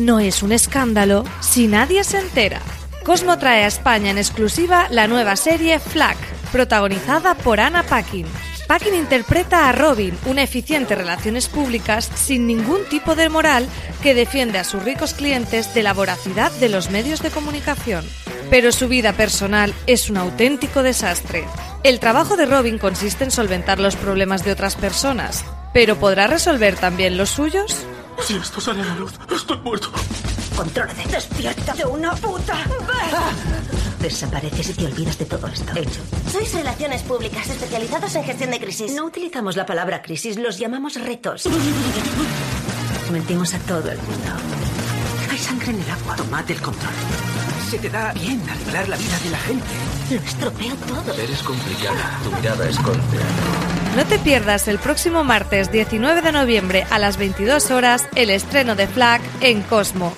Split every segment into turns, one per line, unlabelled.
No es un escándalo si nadie se entera. Cosmo trae a España en exclusiva la nueva serie Flack, protagonizada por Anna Paquin. Paquin interpreta a Robin, una eficiente relaciones públicas sin ningún tipo de moral que defiende a sus ricos clientes de la voracidad de los medios de comunicación. Pero su vida personal es un auténtico desastre. El trabajo de Robin consiste en solventar los problemas de otras personas, pero ¿podrá resolver también los suyos?
Si esto sale a la luz, estoy muerto.
Contrólate. Despierta de una puta Desapareces y te olvidas de todo esto. Hecho.
Sois relaciones públicas especializados en gestión de crisis.
No utilizamos la palabra crisis, los llamamos retos. Mentimos a todo el mundo. Hay sangre en el agua.
Tomate el control. Se te da bien arreglar la vida de la gente.
Lo estropeo todo.
Eres complicada. Tu mirada es golpeada.
No te pierdas el próximo martes 19 de noviembre a las 22 horas el estreno de Flag en Cosmo.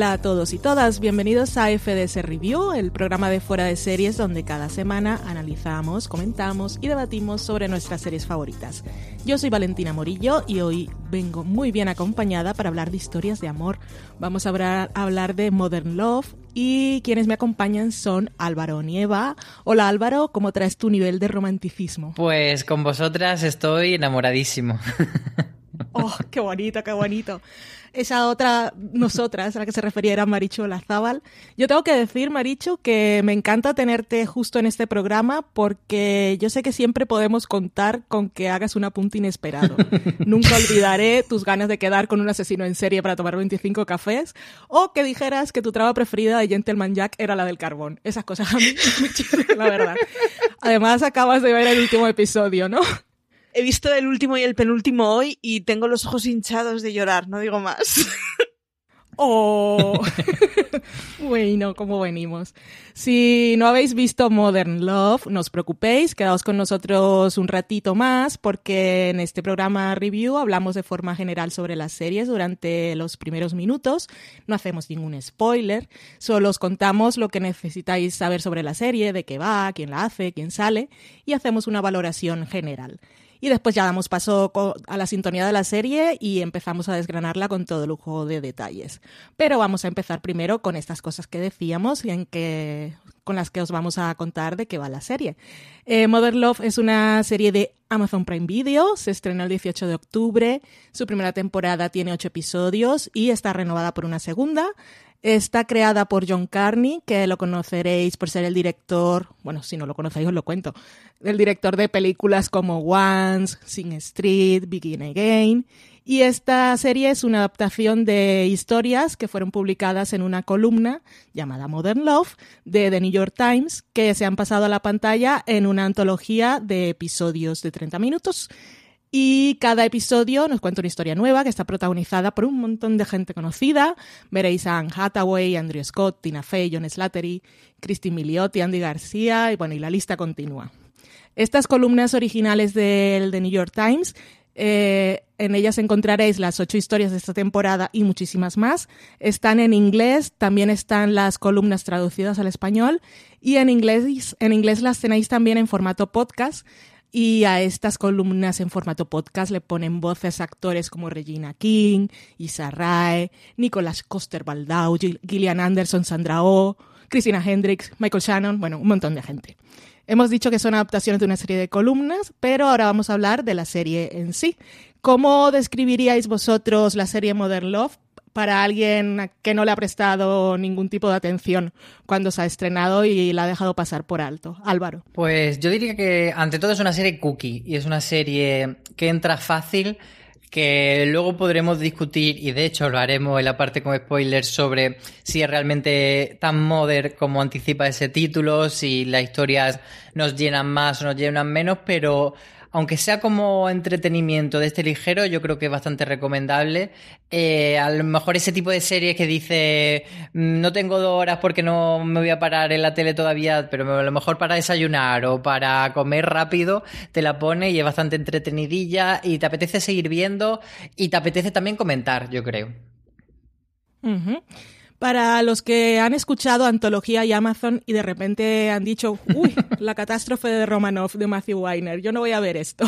Hola a todos y todas, bienvenidos a FDS Review, el programa de fuera de series donde cada semana analizamos, comentamos y debatimos sobre nuestras series favoritas. Yo soy Valentina Morillo y hoy vengo muy bien acompañada para hablar de historias de amor. Vamos a hablar, a hablar de Modern Love y quienes me acompañan son Álvaro Nieva. Hola Álvaro, ¿cómo traes tu nivel de romanticismo?
Pues con vosotras estoy enamoradísimo.
¡Oh, qué bonito, qué bonito! esa otra nosotras a la que se refería era Marichu Lazábal. Yo tengo que decir, Marichu, que me encanta tenerte justo en este programa porque yo sé que siempre podemos contar con que hagas un apunte inesperado. Nunca olvidaré tus ganas de quedar con un asesino en serie para tomar 25 cafés o que dijeras que tu traba preferida de Gentleman Jack era la del carbón. Esas cosas a mí me chiflan, la verdad. Además, acabas de ver el último episodio, ¿no?
He visto el último y el penúltimo hoy y tengo los ojos hinchados de llorar, no digo más.
Oh, bueno, ¿cómo venimos? Si no habéis visto Modern Love, no os preocupéis, quedaos con nosotros un ratito más porque en este programa review hablamos de forma general sobre las series durante los primeros minutos. No hacemos ningún spoiler, solo os contamos lo que necesitáis saber sobre la serie, de qué va, quién la hace, quién sale y hacemos una valoración general. Y después ya damos paso a la sintonía de la serie y empezamos a desgranarla con todo lujo de detalles. Pero vamos a empezar primero con estas cosas que decíamos y en que, con las que os vamos a contar de qué va la serie. Eh, Mother Love es una serie de Amazon Prime Video, se estrenó el 18 de octubre, su primera temporada tiene ocho episodios y está renovada por una segunda. Está creada por John Carney, que lo conoceréis por ser el director, bueno, si no lo conocéis os lo cuento, el director de películas como Once, Sing Street, Begin Again. Y esta serie es una adaptación de historias que fueron publicadas en una columna llamada Modern Love de The New York Times, que se han pasado a la pantalla en una antología de episodios de 30 minutos y cada episodio nos cuenta una historia nueva que está protagonizada por un montón de gente conocida. Veréis a Anne Hathaway, Andrew Scott, Tina Fey, John Slattery, Christine Milioti, Andy García y bueno, y la lista continúa. Estas columnas originales del The New York Times Eh, en ellas encontraréis las ocho historias de esta temporada y muchísimas más. Están en inglés, también están las columnas traducidas al español y en inglés, en inglés las tenéis también en formato podcast. Y a estas columnas en formato podcast le ponen voces actores como Regina King, Isa Rae, Nicolas Coster-Waldau, Gillian Anderson, Sandra Oh, Christina Hendricks, Michael Shannon, bueno, un montón de gente. Hemos dicho que son adaptaciones de una serie de columnas, pero ahora vamos a hablar de la serie en sí. ¿Cómo describiríais vosotros la serie Modern Love para alguien que no le ha prestado ningún tipo de atención cuando se ha estrenado y la ha dejado pasar por alto. Álvaro.
Pues yo diría que ante todo es una serie cookie y es una serie que entra fácil que luego podremos discutir, y de hecho lo haremos en la parte con spoilers, sobre si es realmente tan modern como anticipa ese título, si las historias nos llenan más o nos llenan menos, pero aunque sea como entretenimiento de este ligero, yo creo que es bastante recomendable. Eh, a lo mejor ese tipo de series que dice, mm, no tengo dos horas porque no me voy a parar en la tele todavía, pero a lo mejor para desayunar o para comer rápido, te la pone y es bastante entretenidilla y te apetece seguir viendo y te apetece también comentar, yo creo.
Para los que han escuchado Antología y Amazon y de repente han dicho, uy, la catástrofe de Romanov de Matthew Weiner, yo no voy a ver esto.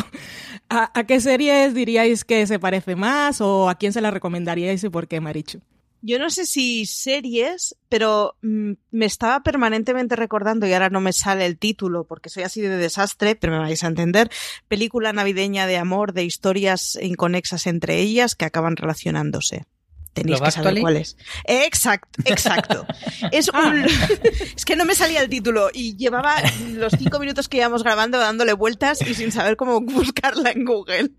¿A, qué series diríais que se parece más o a quién se la recomendaríais y por qué, Marichu?
Yo no sé si series, pero mm, me estaba permanentemente recordando, y ahora no me sale el título porque soy así de desastre, pero me vais a entender, película navideña de amor, de historias inconexas entre ellas que acaban relacionándose tenéis que saber cuál es. Exacto, exacto. es un... Ah. es que no me salía el título y llevaba los cinco minutos que íbamos grabando dándole vueltas y sin saber cómo buscarla en Google.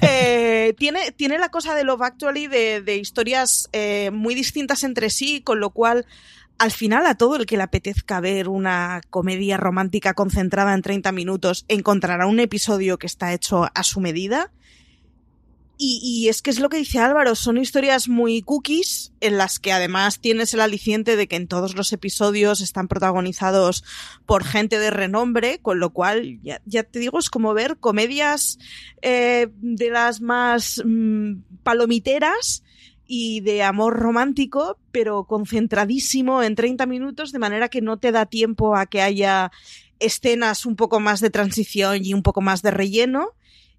Eh, tiene, tiene la cosa de Love Actually de, de historias eh, muy distintas entre sí, con lo cual al final a todo el que le apetezca ver una comedia romántica concentrada en 30 minutos encontrará un episodio que está hecho a su medida y, es que es lo que dice Álvaro, son historias muy cookies en las que además tienes el aliciente de que en todos los episodios están protagonizados por gente de renombre, con lo cual ya, te digo, es como ver comedias eh, de las más mm, palomiteras y de amor romántico, pero concentradísimo en 30 minutos, de manera que no te da tiempo a que haya escenas un poco más de transición y un poco más de relleno.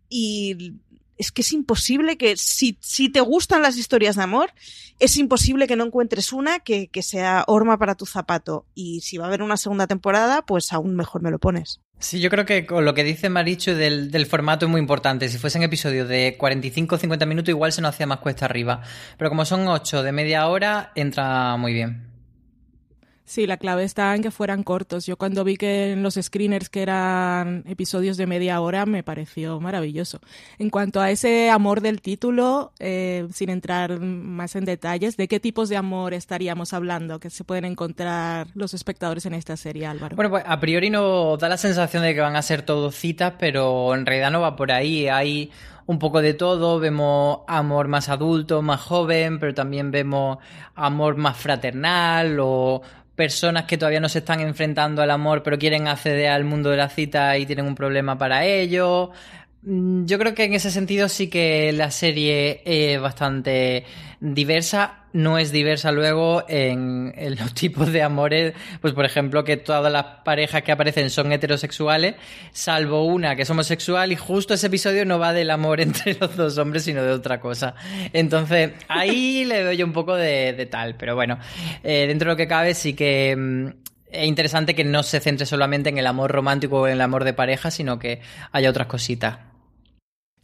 Y es que es imposible que, si, si te gustan las historias de amor, es imposible que no encuentres una que, que sea horma para tu zapato. Y si va a haber una segunda temporada, pues aún mejor me lo pones.
Sí, yo creo que con lo que dice Marichu del, del formato es muy importante. Si fuesen episodios de 45 o 50 minutos, igual se nos hacía más cuesta arriba. Pero como son 8 de media hora, entra muy bien.
Sí, la clave está en que fueran cortos. Yo cuando vi que en los screeners que eran episodios de media hora me pareció maravilloso. En cuanto a ese amor del título, eh, sin entrar más en detalles, ¿de qué tipos de amor estaríamos hablando que se pueden encontrar los espectadores en esta serie, Álvaro?
Bueno, pues a priori no da la sensación de que van a ser todos citas, pero en realidad no va por ahí. Hay un poco de todo, vemos amor más adulto, más joven, pero también vemos amor más fraternal o personas que todavía no se están enfrentando al amor pero quieren acceder al mundo de la cita y tienen un problema para ello. Mm, yo creo que en ese sentido sí que la serie es bastante diversa. No es diversa luego en, los tipos de amores. Pues, por ejemplo, que todas las parejas que aparecen son heterosexuales, salvo una que es homosexual, y justo ese episodio no va del amor entre los dos hombres, sino de otra cosa. Entonces, ahí le doy un poco de, tal. Pero bueno, eh, dentro de lo que cabe, sí que mm, es interesante que no se centre solamente en el amor romántico o en el amor de pareja, sino que haya otras cositas.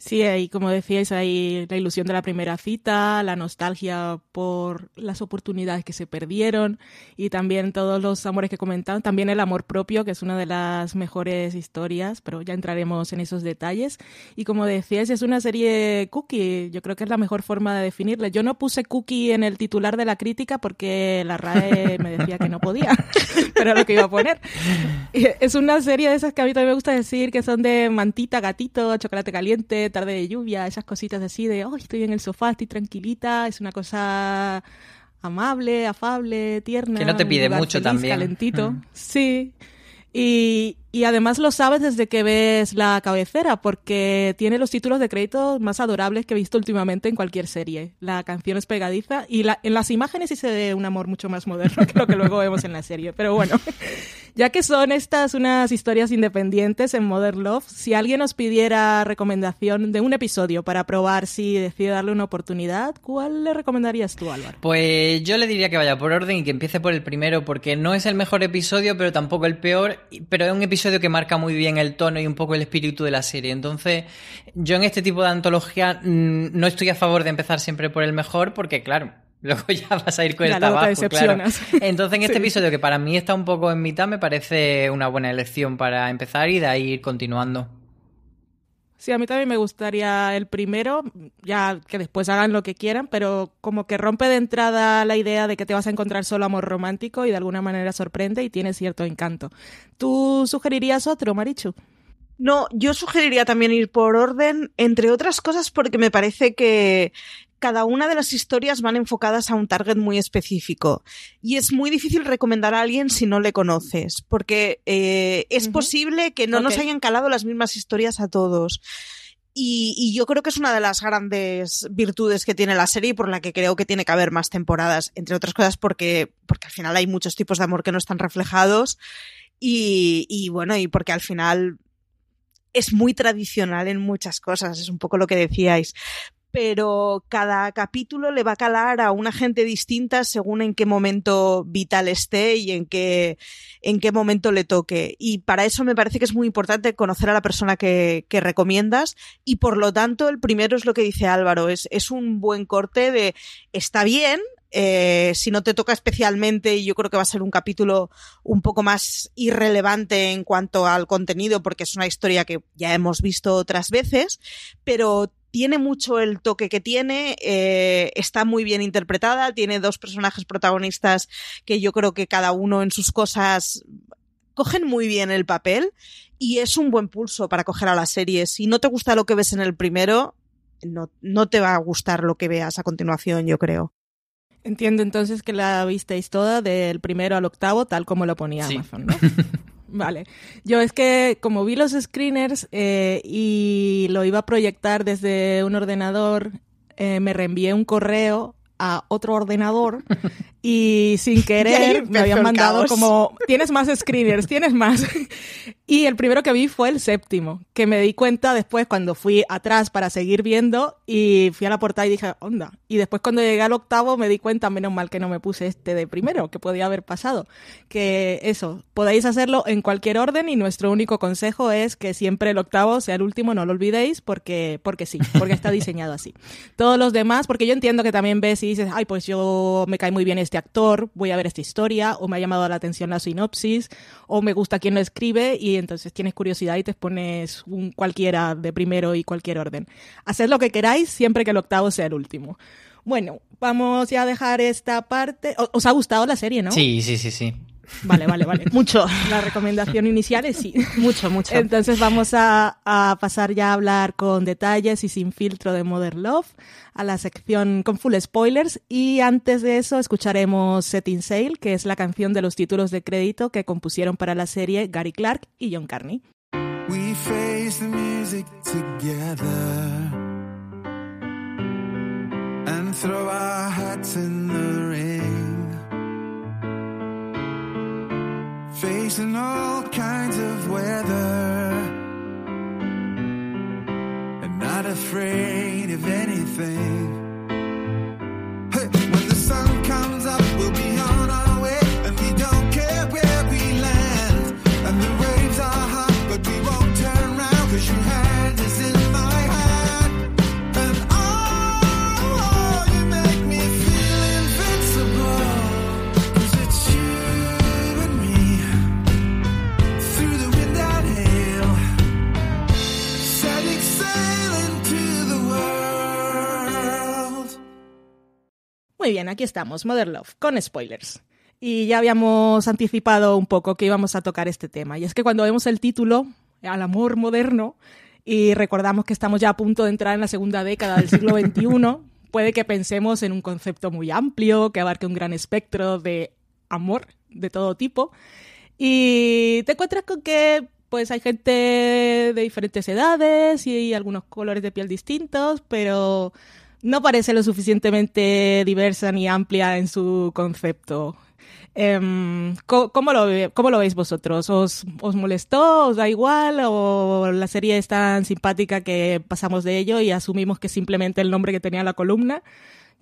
Sí, ahí como decíais, hay la ilusión de la primera cita, la nostalgia por las oportunidades que se perdieron y también todos los amores que comentaban, también el amor propio, que es una de las mejores historias, pero ya entraremos en esos detalles. Y como decíais, es una serie cookie, yo creo que es la mejor forma de definirla. Yo no puse cookie en el titular de la crítica porque la RAE me decía que no podía, pero lo que iba a poner. Es una serie de esas que a mí también me gusta decir que son de mantita, gatito, chocolate caliente, tarde de lluvia, esas cositas así de, oh, estoy en el sofá, estoy tranquilita, es una cosa amable, afable, tierna.
Que no te pide mucho también.
Calentito, mm. sí. Y, Y además lo sabes desde que ves la cabecera, porque tiene los títulos de crédito más adorables que he visto últimamente en cualquier serie. La canción es pegadiza y la, en las imágenes sí se ve un amor mucho más moderno que lo que luego vemos en la serie. Pero bueno, ya que son estas unas historias independientes en Modern Love, si alguien nos pidiera recomendación de un episodio para probar si decide darle una oportunidad, ¿cuál le recomendarías tú, Álvaro?
Pues yo le diría que vaya por orden y que empiece por el primero, porque no es el mejor episodio, pero tampoco el peor, pero es un episodio episodio que marca muy bien el tono y un poco el espíritu de la serie. Entonces, yo en este tipo de antología mm, no estoy a favor de empezar siempre por el mejor, porque claro, luego ya vas a ir con el tabaco, claro. Entonces, en este episodio que para mí está un poco en mitad, me parece una buena elección para empezar y de ahí ir continuando.
Sí, a mí también me gustaría el primero, ya que después hagan lo que quieran, pero como que rompe de entrada la idea de que te vas a encontrar solo amor romántico y de alguna manera sorprende y tiene cierto encanto. ¿Tú sugerirías otro, Marichu?
No, yo sugeriría también ir por orden, entre otras cosas porque me parece que, cada una de las historias van enfocadas a un target muy específico. Y es muy difícil recomendar a alguien si no le conoces, porque eh, es posible que no nos hayan calado las mismas historias a todos. Y, yo creo que es una de las grandes virtudes que tiene la serie y por la que creo que tiene que haber más temporadas, entre otras cosas porque, porque al final hay muchos tipos de amor que no están reflejados y, y bueno, y porque al final es muy tradicional en muchas cosas, es un poco lo que decíais pero cada capítulo le va a calar a una gente distinta según en qué momento vital esté y en qué, en qué momento le toque. Y para eso me parece que es muy importante conocer a la persona que, que recomiendas y por lo tanto el primero es lo que dice Álvaro, es, es un buen corte de está bien, eh, si no te toca especialmente, yo creo que va a ser un capítulo un poco más irrelevante en cuanto al contenido, porque es una historia que ya hemos visto otras veces, pero tiene mucho el toque que tiene, eh, está muy bien interpretada, tiene dos personajes protagonistas que yo creo que cada uno en sus cosas cogen muy bien el papel y es un buen pulso para coger a la serie. Si no te gusta lo que ves en el primero, no, no te va a gustar lo que veas a continuación, yo creo.
Entiendo entonces que la visteis toda del primero al octavo, tal como lo ponía Amazon, ¿no? Vale. Yo es que como vi los screeners eh, y lo iba a proyectar desde un ordenador, eh, me reenvié un correo a otro ordenador y sin querer me habían mandado como, tienes más screeners, tienes más. y el primero que vi fue el séptimo, que me di cuenta después cuando fui atrás para seguir viendo y fui a la portada y dije, onda. Y después cuando llegué al octavo me di cuenta, menos mal que no me puse este de primero, que podía haber pasado. Que eso, podéis hacerlo en cualquier orden y nuestro único consejo es que siempre el octavo sea el último, no lo olvidéis, porque, porque sí, porque está diseñado así. Todos los demás, porque yo entiendo que también ves y dices, ay, pues yo me cae muy bien este actor, voy a ver esta historia, o me ha llamado la atención la sinopsis, o me gusta quién lo escribe, y entonces tienes curiosidad y te pones un cualquiera de primero y cualquier orden. Haced lo que queráis siempre que el octavo sea el último. Bueno, vamos ya a dejar esta parte. ¿Os ha gustado la serie, no?
Sí, sí, sí, sí.
Vale, vale, vale.
mucho.
La recomendación inicial es sí.
Mucho, mucho.
Entonces vamos a, a, pasar ya a hablar con detalles y sin filtro de Modern Love, a la sección con full spoilers. Y antes de eso escucharemos Setting Sail, que es la canción de los títulos de crédito que compusieron para la serie Gary Clark y John Carney. We face the music together and throw our hats in the facing all kinds of weather and not afraid of anything. Muy bien, aquí estamos, Mother Love, con spoilers. Y ya habíamos anticipado un poco que íbamos a tocar este tema. Y es que cuando vemos el título, Al amor moderno, y recordamos que estamos ya a punto de entrar en la segunda década del siglo XXI, puede que pensemos en un concepto muy amplio, que abarque un gran espectro de amor de todo tipo. Y te encuentras con que pues hay gente de diferentes edades y algunos colores de piel distintos, pero no parece lo suficientemente diversa ni amplia en su concepto. ¿cómo, lo, ¿Cómo lo veis vosotros? ¿Os, ¿Os molestó? ¿Os da igual? ¿O la serie es tan simpática que pasamos de ello y asumimos que simplemente el nombre que tenía la columna?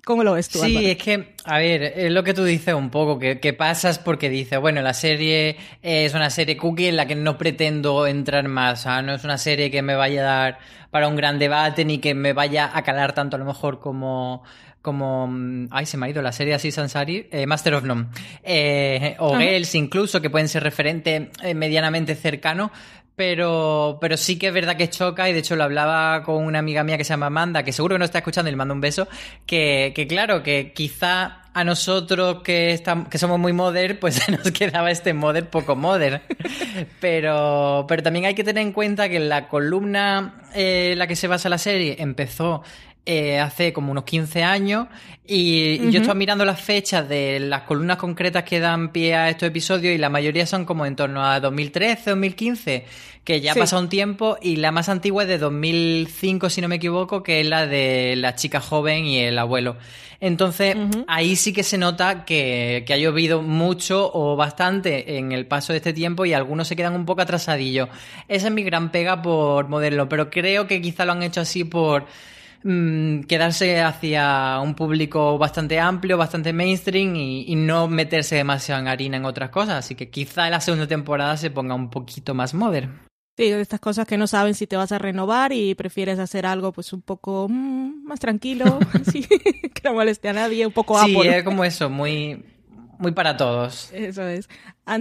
¿Cómo lo ves tú?
Sí, es que, a ver, es lo que tú dices un poco, que, que, pasas porque dices, bueno, la serie es una serie cookie en la que no pretendo entrar más, no es una serie que me vaya a dar para un gran debate ni que me vaya a calar tanto a lo mejor como como mm, ay se me ha ido la serie así Sansari eh, Master of None eh, o Girls incluso que pueden ser referentes eh, medianamente cercanos pero, pero sí que es verdad que choca, y de hecho lo hablaba con una amiga mía que se llama Amanda, que seguro que no está escuchando y le mando un beso, que, que claro, que quizá a nosotros que, estamos, que somos muy modern, pues nos quedaba este modern poco modern. Pero, pero también hay que tener en cuenta que la columna en la que se basa la serie empezó eh, hace como unos 15 años y yo estaba mirando las fechas de las columnas concretas que dan pie a estos episodios y la mayoría son como en torno a 2013, 2015, que ya ha pasado un tiempo y la más antigua es de 2005, si no me equivoco, que es la de la chica joven y el abuelo. Entonces, ahí sí que se nota que, que, ha llovido mucho o bastante en el paso de este tiempo y algunos se quedan un poco atrasadillos. Esa es mi gran pega por modelo, pero creo que quizá lo han hecho así por mmm, quedarse hacia un público bastante amplio, bastante mainstream y, y, no meterse demasiado en harina en otras cosas. Así que quizá la segunda temporada se ponga un poquito más modern.
Sí, de estas cosas que no saben si te vas a renovar y prefieres hacer algo pues un poco mmm, más tranquilo, que no moleste a nadie, un poco
Sí,
Apple.
es como eso, muy, muy para todos.
Eso es.
And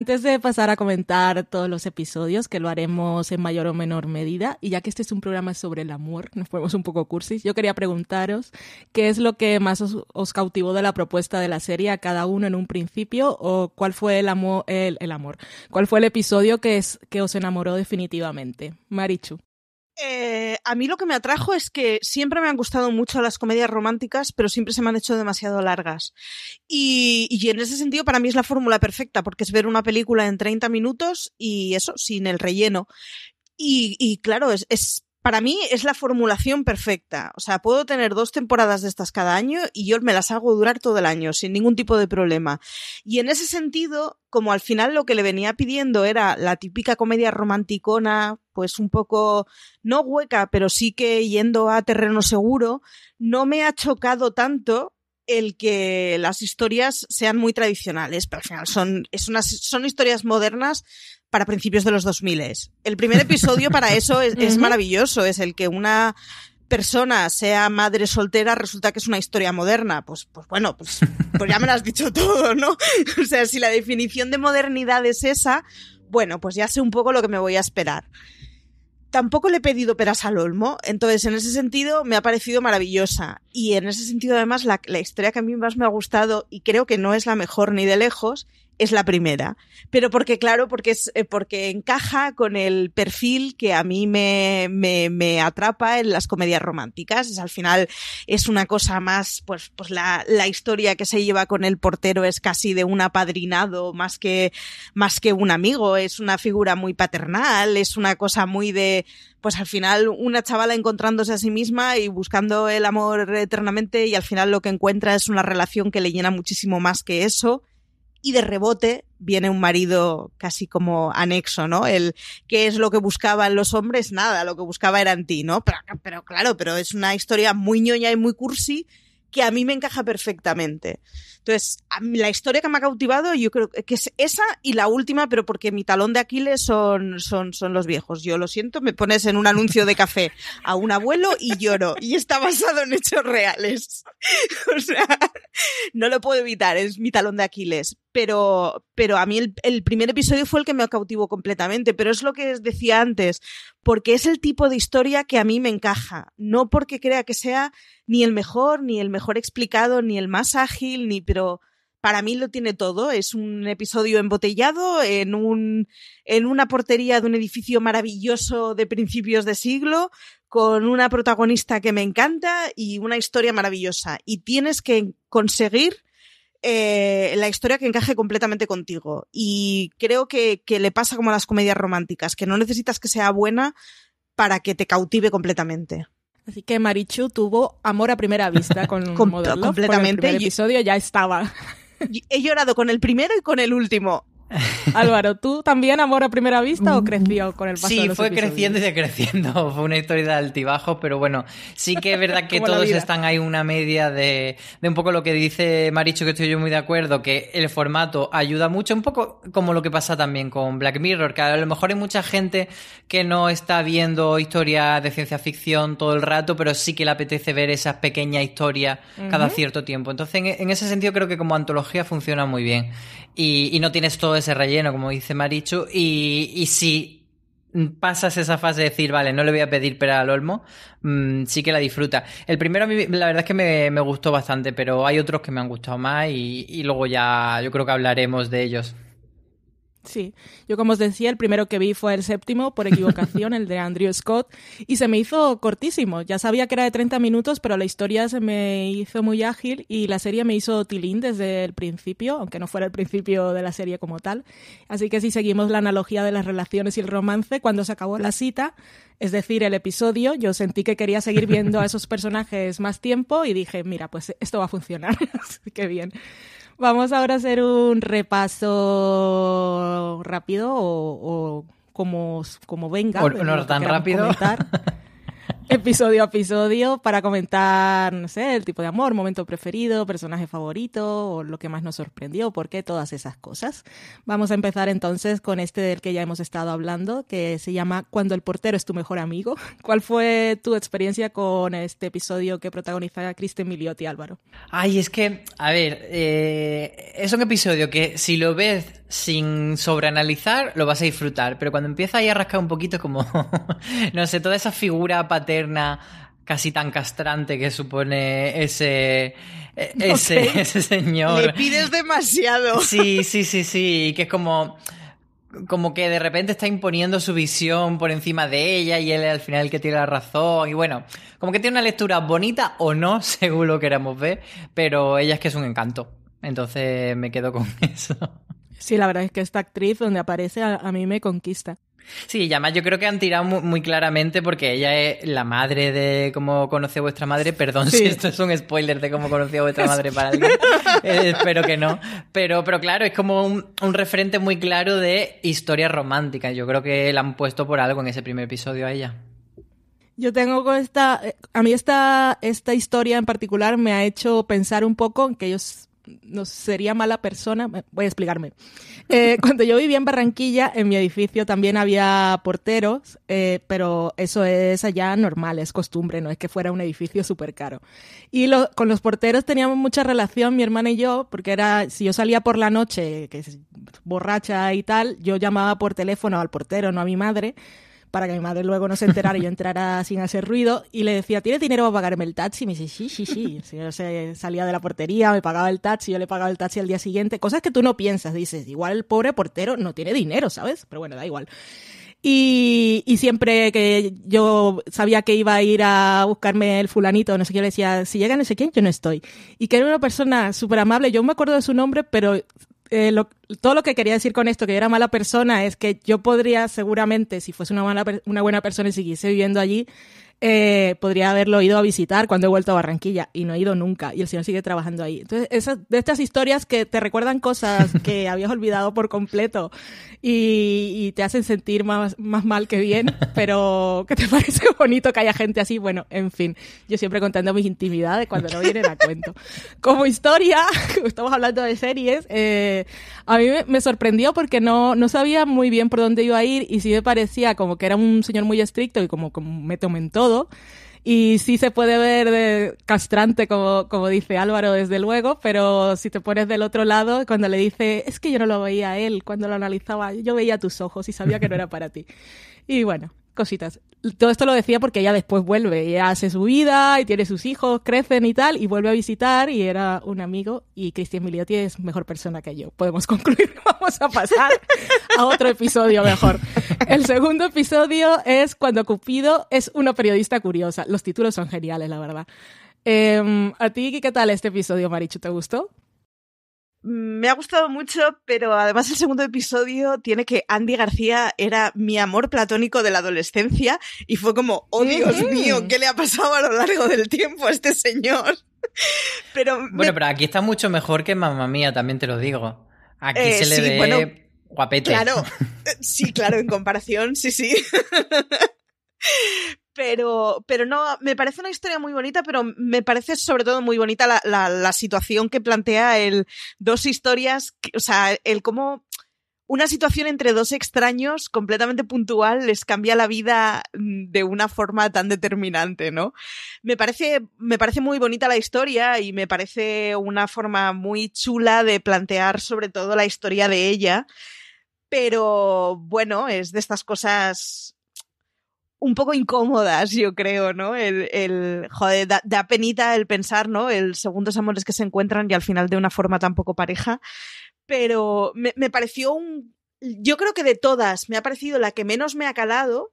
Antes de pasar a comentar todos los episodios, que lo haremos en mayor o menor medida, y ya que este es un programa sobre el amor, nos ponemos un poco cursis, yo quería preguntaros qué es lo que más os, os cautivó de la propuesta de la serie a cada uno en un principio, o cuál fue el, amor, el, el amor, cuál fue el episodio que, es, que os enamoró definitivamente. Marichu.
Eh, a mí lo que me atrajo es que siempre me han gustado mucho las comedias románticas, pero siempre se me han hecho demasiado largas. Y, y en ese sentido, para mí es la fórmula perfecta, porque es ver una película en 30 minutos y eso, sin el relleno. Y, y claro, es, es para mí es la formulación perfecta. O sea, puedo tener dos temporadas de estas cada año y yo me las hago durar todo el año sin ningún tipo de problema. Y en ese sentido, como al final lo que le venía pidiendo era la típica comedia romanticona, pues un poco no hueca, pero sí que yendo a terreno seguro, no me ha chocado tanto el que las historias sean muy tradicionales, pero al final son, es unas, son historias modernas para principios de los 2000. El primer episodio para eso es, es maravilloso, es el que una persona sea madre soltera resulta que es una historia moderna. Pues, pues bueno, pues, pues ya me lo has dicho todo, ¿no? O sea, si la definición de modernidad es esa, bueno, pues ya sé un poco lo que me voy a esperar. Tampoco le he pedido peras al olmo, entonces en ese sentido me ha parecido maravillosa. Y en ese sentido además la, la historia que a mí más me ha gustado, y creo que no es la mejor ni de lejos, es la primera. Pero porque, claro, porque es, porque encaja con el perfil que a mí me, me, me atrapa en las comedias románticas. Es al final, es una cosa más, pues, pues la, la historia que se lleva con el portero es casi de un apadrinado más que, más que un amigo. Es una figura muy paternal, es una cosa muy de, pues al final una chavala encontrándose a sí misma y buscando el amor eternamente y al final lo que encuentra es una relación que le llena muchísimo más que eso y de rebote viene un marido casi como anexo, ¿no? El qué es lo que buscaban los hombres, nada, lo que buscaba era en ti, ¿no? Pero, claro, pero es una historia muy ñoña y muy cursi que a mí me encaja perfectamente. Entonces, la historia que me ha cautivado, yo creo que es esa y la última, pero porque mi talón de Aquiles son, son, son los viejos. Yo lo siento, me pones en un anuncio de café a un abuelo y lloro. Y está basado en hechos reales. o sea, no lo puedo evitar, es mi talón de Aquiles. Pero, pero a mí el, primer episodio fue el que me cautivó completamente. Pero es lo que decía antes, porque es el tipo de historia que a mí me encaja. No porque crea que sea ni el mejor, ni el mejor explicado, ni el más ágil, ni pero para mí lo tiene todo. Es un episodio embotellado en, un, en una portería de un edificio maravilloso de principios de siglo, con una protagonista que me encanta y una historia maravillosa. Y tienes que conseguir eh, la historia que encaje completamente contigo. Y creo que, que le pasa como a las comedias románticas, que no necesitas que sea buena para que te cautive completamente.
Así que Marichu tuvo amor a primera vista con,
Com
Modern Love.
completamente.
Con el primer episodio ya estaba.
He llorado con el primero y con el último.
Álvaro, ¿tú también amor a primera vista o creció con el paso
Sí,
de los
fue
episodios?
creciendo y decreciendo. Fue una historia de altibajos, pero bueno, sí que es verdad que todos están ahí una media de, de un poco lo que dice Maricho, que estoy yo muy de acuerdo, que el formato ayuda mucho, un poco como lo que pasa también con Black Mirror, que a lo mejor hay mucha gente que no está viendo historias de ciencia ficción todo el rato, pero sí que le apetece ver esas pequeñas historias cada cierto tiempo. Entonces, en, en ese sentido, creo que como antología funciona muy bien. Y, y no tienes todo ese relleno, como dice Marichu. Y, y si pasas esa fase de decir, vale, no le voy a pedir pera al olmo, mm, sí que la disfruta. El primero, a mí, la verdad es que me, me gustó bastante, pero hay otros que me han gustado más y, y luego ya yo creo que hablaremos de ellos.
Sí, yo como os decía, el primero que vi fue el séptimo, por equivocación, el de Andrew Scott, y se me hizo cortísimo. Ya sabía que era de 30 minutos, pero la historia se me hizo muy ágil y la serie me hizo tilín desde el principio, aunque no fuera el principio de la serie como tal. Así que si seguimos la analogía de las relaciones y el romance, cuando se acabó la cita, es decir, el episodio, yo sentí que quería seguir viendo a esos personajes más tiempo y dije, mira, pues esto va a funcionar. Así que bien. Vamos ahora a hacer un repaso rápido o, o como, como venga.
O
de
no tan rápido.
comentar. episodio a episodio para comentar, no sé, el tipo de amor, momento preferido, personaje favorito o lo que más nos sorprendió, por qué, todas esas cosas. Vamos a empezar entonces con este del que ya hemos estado hablando, que se llama Cuando el portero es tu mejor amigo. ¿Cuál fue tu experiencia con este episodio que protagoniza Kristen Milioti, Álvaro?
Ay, es que, a ver, eh, es un episodio que si lo ves sin sobreanalizar, lo vas a disfrutar, pero cuando empieza ahí a rascar un poquito como, no sé, toda esa figura paterna casi tan castrante que supone ese, eh, ese, ese señor.
Le pides demasiado.
Sí, sí, sí, sí, que es como como que de repente está imponiendo su visión por encima de ella y él es al final el que tiene la razón y bueno, como que tiene una lectura bonita o no, según lo queramos ver, pero ella es que es un encanto. Entonces me quedo con eso.
Sí, la verdad es que esta actriz donde aparece a, a mí me conquista.
Sí, y además yo creo que han tirado muy, muy claramente porque ella es la madre de cómo conoció vuestra madre. Perdón
Sí.
si esto es un spoiler de cómo conoció vuestra madre para alguien. Eh, espero que no. Pero, pero claro, es como un, un referente muy claro de historia romántica. Yo creo que la han puesto por algo en ese primer episodio a ella.
Yo tengo con esta, eh, a mí esta, esta historia en particular me ha hecho pensar un poco en que yo s- no sería mala persona. Voy a explicarme. Eh, cuando yo vivía en Barranquilla, en mi edificio también había porteros, eh, pero eso es allá normal, es costumbre, no es que fuera un edificio súper caro. Y con los porteros teníamos mucha relación, mi hermana y yo, porque era, si yo salía por la noche, que borracha y tal, yo llamaba por teléfono al portero, no a mi madre, para que mi madre luego no se enterara y yo entrara sin hacer ruido y le decía, ¿tienes dinero para pagarme el taxi? Y me dice, sí, sí, sí. Si yo se- salía de la portería, me pagaba el taxi, yo le pagaba el taxi al día siguiente. Cosas que tú no piensas, dices, igual el pobre portero no tiene dinero, ¿sabes? Pero bueno, da igual. Y, y siempre que yo sabía que iba a ir a buscarme el fulanito, no sé qué, le decía, si llega no sé quién, yo no estoy. Y que era una persona súper amable, yo me acuerdo de su nombre, pero eh, lo, todo lo que quería decir con esto, que yo era mala persona, es que yo podría seguramente, si fuese una, mala, una buena persona y siguiese viviendo allí, eh, podría haberlo ido a visitar cuando he vuelto a Barranquilla y no he ido nunca y el señor sigue trabajando ahí. Entonces, esas, de estas historias que te recuerdan cosas que habías olvidado por completo y, te hacen sentir más, más mal que bien, pero que te parece bonito que haya gente así. Bueno, en fin, yo siempre contando mis intimidades cuando no vienen a cuento. Como historia, estamos hablando de series, eh, a mí me, sorprendió porque no, no sabía muy bien por dónde iba a ir y sí me parecía como que era un señor muy estricto y como, como me en y sí se puede ver castrante, como, como dice Álvaro, desde luego, pero si te pones del otro lado, cuando le dice, es que yo no lo veía a él, cuando lo analizaba, yo veía tus ojos y sabía que no era para ti. Y bueno, cositas. Todo esto lo decía porque ella después vuelve, ella hace su vida y tiene sus hijos, crecen y tal, y vuelve a visitar y era un amigo y Cristian Miliotti es mejor persona que yo. Podemos concluir, vamos a pasar a otro episodio mejor. El segundo episodio es cuando Cupido es una periodista curiosa. Los títulos son geniales, la verdad. Em, ¿A ti qué tal este episodio, Marichu? ¿Te gustó?
Me ha gustado mucho, pero además el segundo episodio tiene que Andy García era mi amor platónico de la adolescencia y fue como, oh Dios mío, ¿qué le ha pasado a lo largo del tiempo a este señor?
pero bueno, pero aquí está mucho mejor que Mamma Mía, también te lo digo. Aquí eh, se le ve guapete.
Claro, sí, claro, en comparación, sí, sí. pero, pero no, me parece una historia muy bonita, pero me parece sobre todo muy bonita la, la, situación que plantea el dos historias, o sea, el cómo una situación entre dos extraños completamente puntual les cambia la vida mm, de una forma tan determinante, ¿no? Me parece, me parece muy bonita la historia y me parece una forma muy chula de plantear sobre todo la historia de ella. Pero bueno, es de estas cosas un poco incómodas, yo creo, ¿no? El, el joder, da, penita el pensar, ¿no? El segundos amores que se encuentran y al final de una forma tan poco pareja. Pero me, me pareció un. Yo creo que de todas me ha parecido la que menos me ha calado,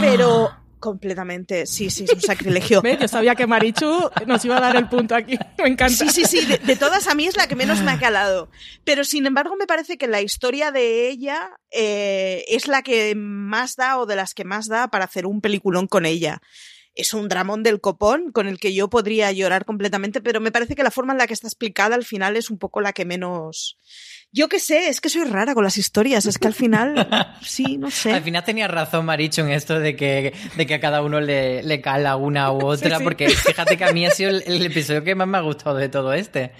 pero Completamente, sí, sí, es un sacrilegio.
Yo sabía que Marichu nos iba a dar el punto aquí, me encanta.
Sí, sí, sí, de, todas a mí es la que menos me ha calado. Pero sin embargo me parece que la historia de ella eh, es la que más da o de las que más da para hacer un peliculón con ella es un dramón del copón con el que yo podría llorar completamente, pero me parece que la forma en la que está explicada al final es un poco la que menos yo qué sé, es que soy rara con las historias, es que al final, sí, no sé.
Al final tenía razón Maricho en esto de que, de que a cada uno le, le cala una u otra, porque fíjate que a mí ha sido el, episodio que más me ha gustado de todo este.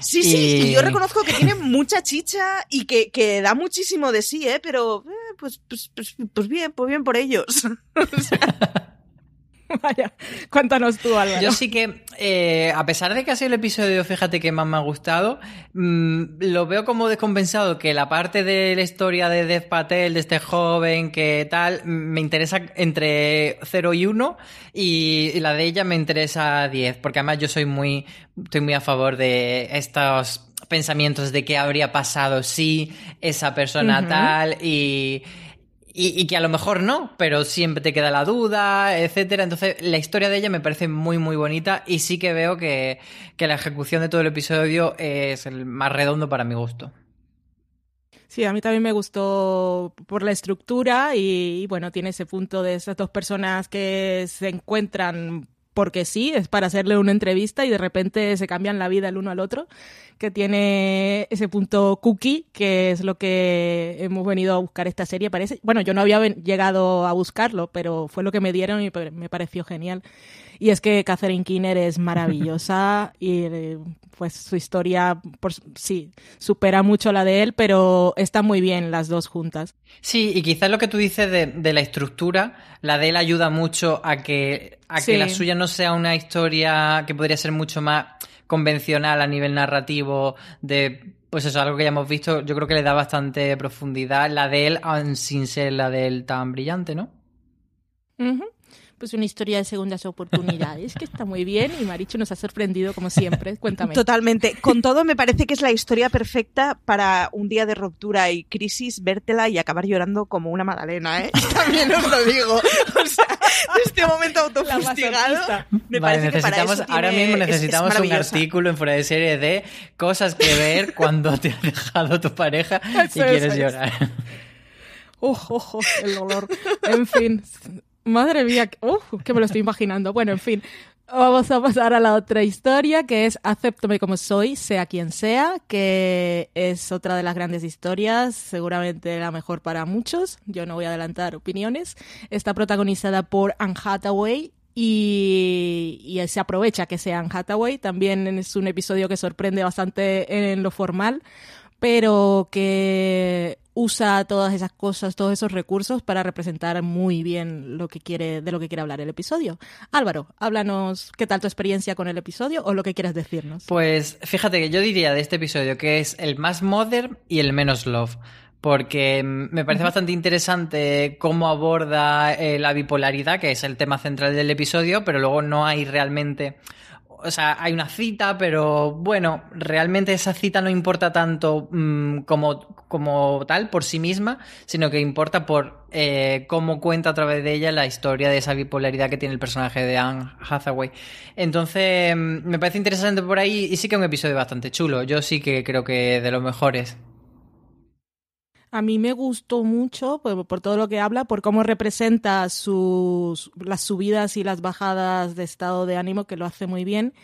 Sí, sí, y yo reconozco que tiene mucha chicha y que, que da muchísimo de sí, ¿eh? Pero, eh, pues, pues, pues, pues bien, pues bien por ellos. o sea,
Vaya, cuéntanos tú, Álvaro.
Yo sí que, eh, a pesar de que ha sido el episodio, fíjate que más me ha gustado, mm, lo veo como descompensado que la parte de la historia de Dev Patel, de este joven, que tal, me interesa entre 0 y 1 y, la de ella me interesa 10, porque además yo soy muy, estoy muy a favor de estos pensamientos de qué habría pasado si esa persona tal y y, que a lo mejor no, pero siempre te queda la duda, etcétera. Entonces, la historia de ella me parece muy, muy bonita y sí que veo que, la ejecución de todo el episodio es el más redondo para mi gusto.
Sí, a mí también me gustó por la estructura y, bueno, tiene ese punto de esas dos personas que se encuentran porque sí, es para hacerle una entrevista y de repente se cambian la vida el uno al otro, que tiene ese punto cookie, que es lo que hemos venido a buscar esta serie, parece. Bueno, yo no había llegado a buscarlo, pero fue lo que me dieron y me pareció genial. Y es que Catherine Kinner es maravillosa y pues su historia, por, sí, supera mucho la de él, pero está muy bien las dos juntas.
Sí, y quizás lo que tú dices de, la estructura, la de él ayuda mucho a que, a que la suya no sea una historia que podría ser mucho más convencional a nivel narrativo de pues eso, algo que ya hemos visto, yo creo que le da bastante profundidad la de él, sin ser la de él tan brillante, ¿no?
Pues una historia de segundas oportunidades que está muy bien y Marichu nos ha sorprendido como siempre. Cuéntame.
Totalmente. Con todo, me parece que es la historia perfecta para un día de ruptura y crisis, vértela y acabar llorando como una magdalena, ¿eh? También os lo digo. O sea, este momento autofustigado, me
Vale,
parece que para
necesitamos,
eso
ahora
tiene-
mismo
es- es
necesitamos un artículo en fuera de serie de cosas que ver cuando te ha dejado tu pareja y
Eso
quieres
eso
llorar.
Uf, ojo, el dolor. En fin, madre mía, uf, que me lo estoy imaginando. Bueno, en fin, vamos a pasar a la otra historia que es Acéptame como soy, sea quien sea, que es otra de las grandes historias, seguramente la mejor para muchos. Yo no voy a adelantar opiniones. Está protagonizada por Anne Hathaway. Y, y se aprovecha que sea Anne Hathaway. También es un episodio que sorprende bastante en lo formal, pero que usa todas esas cosas, todos esos recursos para representar muy bien lo que quiere, de lo que quiere hablar el episodio. Álvaro, háblanos qué tal tu experiencia con el episodio o lo que quieras decirnos.
Pues fíjate que yo diría de este episodio que es el más modern y el menos love. Porque me parece bastante interesante cómo aborda eh, la bipolaridad, que es el tema central del episodio, pero luego no hay realmente. O sea, hay una cita, pero bueno, realmente esa cita no importa tanto mm, como, como tal por sí misma, sino que importa por eh, cómo cuenta a través de ella la historia de esa bipolaridad que tiene el personaje de Anne Hathaway. Entonces, mm, me parece interesante por ahí y sí que es un episodio bastante chulo. Yo sí que creo que de los mejores.
A mí me gustó mucho por, por todo lo que habla, por cómo representa las subidas y las bajadas de estado de ánimo, que lo hace muy bien.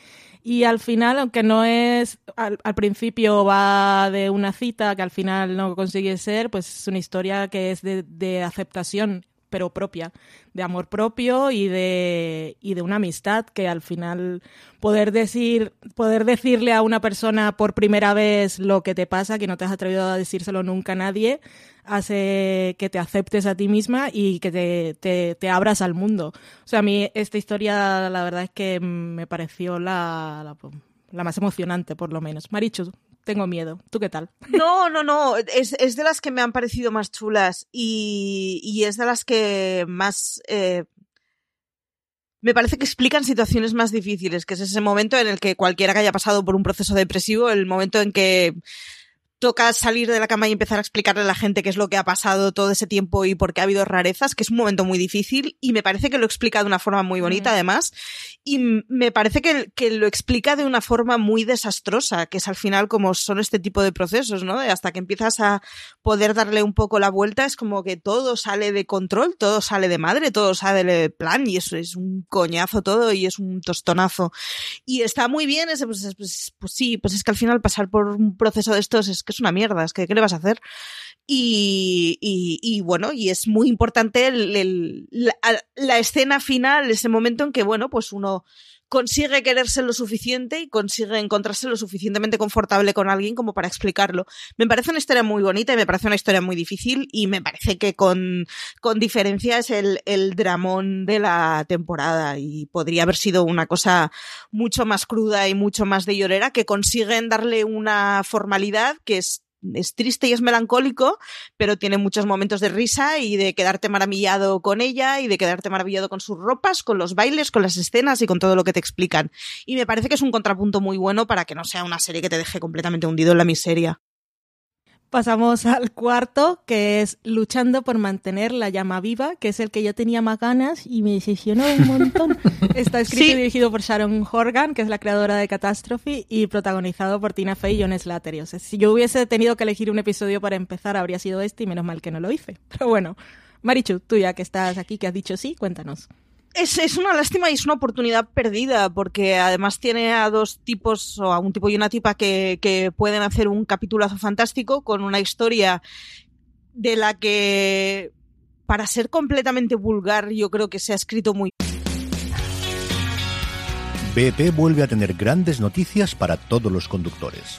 Y al final, aunque no es, al, al principio va de una cita que al final no consigue ser, pues es una historia que es de aceptación, pero propia, de amor propio y de, y de una amistad que al final poder decir, poder decirle a una persona por primera vez lo que te pasa, que no te has atrevido a decírselo nunca a nadie, hace que te aceptes a ti misma y que te, te, abras al mundo. O sea, a mí esta historia la verdad es que me pareció la, la, la más emocionante, por lo menos. Marichu, tengo miedo. ¿Tú qué tal?
No, no, no. Es, es de las que me han parecido más chulas y, y es de las que más. eh, me parece que explican situaciones más difíciles, que es ese momento en el que cualquiera que haya pasado por un proceso depresivo, el momento en que toca salir de la cama y empezar a explicarle a la gente qué es lo que ha pasado todo ese tiempo y por qué ha habido rarezas, que es un momento muy difícil y me parece que lo explica de una forma muy bonita
Mm.
además y me parece que, que lo explica de una forma muy desastrosa, que es al final como son este tipo de procesos, ¿no? De hasta que empiezas a poder darle un poco la vuelta es como que todo sale de control, todo sale de madre, todo sale de plan y eso es un coñazo todo y es un tostonazo. Y está muy bien ese, pues, es- pues, pues sí, pues es que al final pasar por un proceso de estos es que es una mierda, es que ¿qué le vas a hacer? Y, y, bueno, y es muy importante el- el- la, la escena final, ese momento en que, bueno, pues uno consigue quererse lo suficiente y consigue encontrarse lo suficientemente confortable con alguien como para explicarlo. Me parece una historia muy bonita y me parece una historia muy difícil y me parece que con, con diferencia es el, el dramón de la temporada y podría haber sido una cosa mucho más cruda y mucho más de llorera que consiguen darle una formalidad que es es triste y es melancólico, pero tiene muchos momentos de risa y de quedarte maravillado con ella y de quedarte maravillado con sus ropas, con los bailes, con las escenas y con todo lo que te explican. Y me parece que es un contrapunto muy bueno para que no sea una serie que te deje completamente hundido en la miseria.
Pasamos al cuarto, que es Luchando por mantener la llama viva, que es el que yo tenía más ganas y me decepcionó un montón. Está escrito
Sí.
y dirigido por Sharon Horgan, que es la creadora de Catastrophe, y protagonizado por Tina Fey y John Slattery. O sea, si yo hubiese tenido que elegir un episodio para empezar, habría sido este, y menos mal que no lo hice. Pero bueno, Marichu, tú ya que estás aquí, que has dicho sí, cuéntanos.
Es, es una lástima y es una oportunidad perdida, porque además tiene a dos tipos, o a un tipo y una tipa, que, que pueden hacer un capitulazo fantástico con una historia de la que, para ser completamente vulgar, yo creo que se ha escrito muy
BP vuelve a tener grandes noticias para todos los conductores.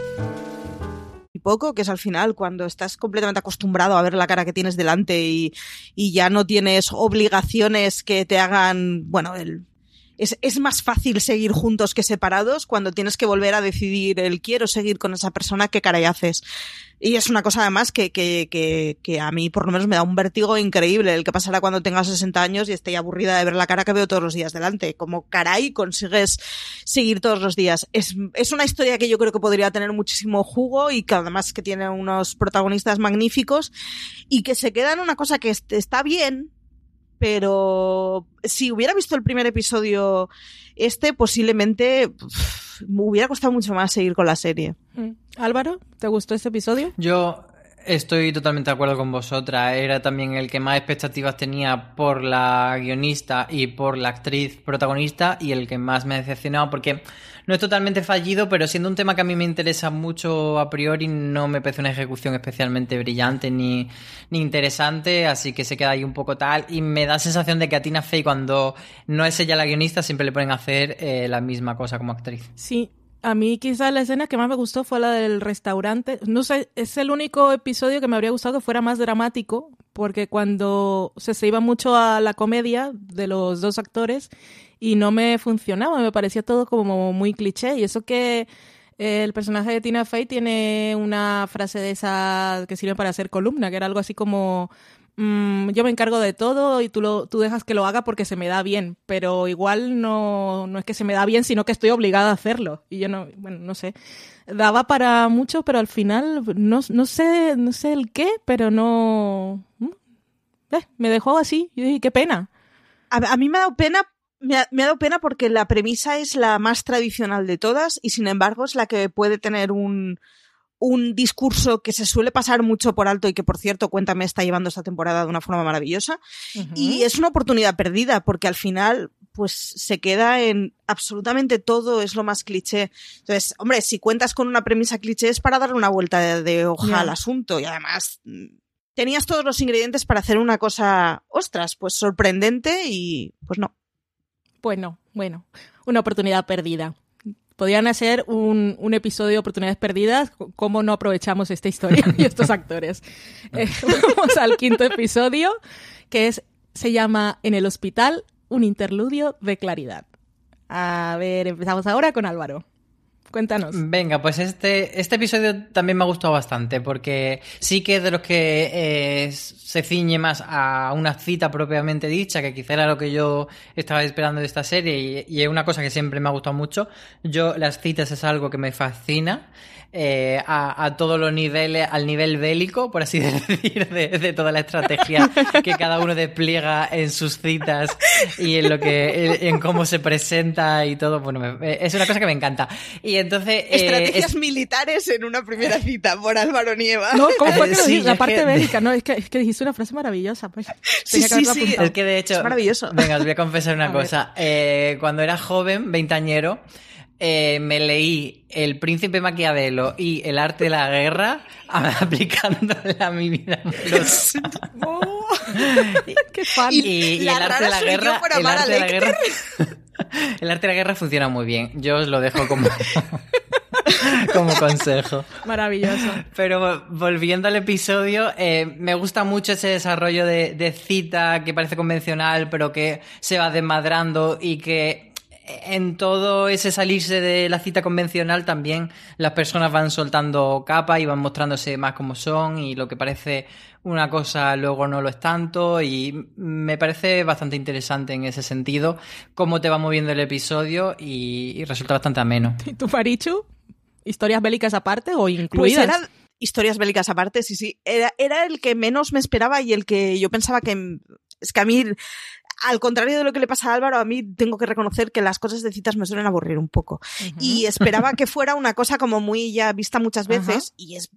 Poco, que es al final cuando estás completamente acostumbrado a ver la cara que tienes delante y, y ya no tienes obligaciones que te hagan, bueno, el, es, es, más fácil seguir juntos que separados cuando tienes que volver a decidir el quiero seguir con esa persona, qué caray haces. Y es una cosa además que, que, que, que, a mí por lo menos me da un vértigo increíble el que pasará cuando tenga 60 años y esté aburrida de ver la cara que veo todos los días delante. Como caray consigues seguir todos los días. Es, es una historia que yo creo que podría tener muchísimo jugo y que además que tiene unos protagonistas magníficos y que se queda en una cosa que está bien, pero si hubiera visto el primer episodio este, posiblemente uf, me hubiera costado mucho más seguir con la serie.
Mm. Álvaro, ¿te gustó este episodio?
Yo estoy totalmente de acuerdo con vosotras. Era también el que más expectativas tenía por la guionista y por la actriz protagonista y el que más me ha decepcionado porque no es totalmente fallido, pero siendo un tema que a mí me interesa mucho a priori, no me parece una ejecución especialmente brillante ni, ni interesante, así que se queda ahí un poco tal. Y me da sensación de que a Tina Fey, cuando no es ella la guionista, siempre le ponen a hacer eh, la misma cosa como actriz.
Sí, a mí quizás la escena que más me gustó fue la del restaurante. No sé, es el único episodio que me habría gustado que fuera más dramático, porque cuando se, se iba mucho a la comedia de los dos actores y no me funcionaba, me parecía todo como muy cliché. Y eso que el personaje de Tina Fey tiene una frase de esa que sirve para hacer columna, que era algo así como mmm, yo me encargo de todo y tú, lo, tú dejas que lo haga porque se me da bien, pero igual no, no es que se me da bien, sino que estoy obligada a hacerlo. Y yo no, bueno, no sé. Daba para mucho, pero al final no, no sé, no sé el qué, pero no... Eh, me dejó así. Yo qué pena.
A, mí me ha dado pena me ha, dado pena porque la premisa es la más tradicional de todas y sin embargo es la que puede tener un, un discurso que se suele pasar mucho por alto y que, por cierto, Cuéntame está llevando esta temporada de una forma maravillosa. Uh -huh. Y es una oportunidad perdida porque al final, pues se queda en absolutamente todo, es lo más cliché. Entonces, hombre, si cuentas con una premisa cliché es para darle una vuelta de, de hoja yeah. al asunto y además tenías todos los ingredientes para hacer una cosa, ostras, pues sorprendente y pues no.
Pues no, bueno, una oportunidad perdida podrían hacer un, un, episodio de Oportunidades Perdidas, cómo no aprovechamos esta historia y estos actores. Eh, vamos al quinto episodio, que es, se llama En el hospital, un interludio de claridad. A ver, empezamos ahora con Álvaro. Cuéntanos.
Venga, pues este, este episodio también me ha gustado bastante porque sí que es de los que eh, se ciñe más a una cita propiamente dicha, que quizá era lo que yo estaba esperando de esta serie y, y es una cosa que siempre me ha gustado mucho. Yo las citas es algo que me fascina. Eh, a, a, todos los niveles, al nivel bélico, por así decir, de, de, toda la estrategia que cada uno despliega en sus citas y en lo que, en, en cómo se presenta y todo. Bueno, me, es una cosa que me encanta. Y entonces.
Estrategias eh, es... militares en una primera cita por Álvaro Nieva.
No, ¿cómo fue que sí, La parte que... bélica, no, es que, es que dijiste una frase maravillosa. Pues,
sí, sí, sí.
Es que de hecho.
Es maravilloso.
Venga, os voy a confesar una a cosa. Eh, cuando era joven, veintañero, eh, me leí El Príncipe Maquiavelo y El Arte de la Guerra aplicándola a mi vida amorosa.
Oh, ¡Qué fan!
Y, y, y el Arte de la Guerra... El arte de la guerra el arte de la guerra funciona muy bien. Yo os lo dejo como, como consejo.
Maravilloso.
Pero volviendo al episodio, eh, me gusta mucho ese desarrollo de, de cita que parece convencional, pero que se va desmadrando y que en todo ese salirse de la cita convencional también las personas van soltando capas y van mostrándose más como son y lo que parece una cosa luego no lo es tanto y me parece bastante interesante en ese sentido cómo te va moviendo el episodio y, resulta bastante ameno.
¿Y tú, Farichu? ¿Historias bélicas aparte o incluidas?
Pues eran historias bélicas aparte, sí, sí. Era, era el que menos me esperaba y el que yo pensaba que... Es que a mí al contrario de lo que le pasa a Álvaro, a mí tengo que reconocer que las cosas de citas me suelen aburrir un poco. Y esperaba que fuera una cosa como muy ya vista muchas veces, y es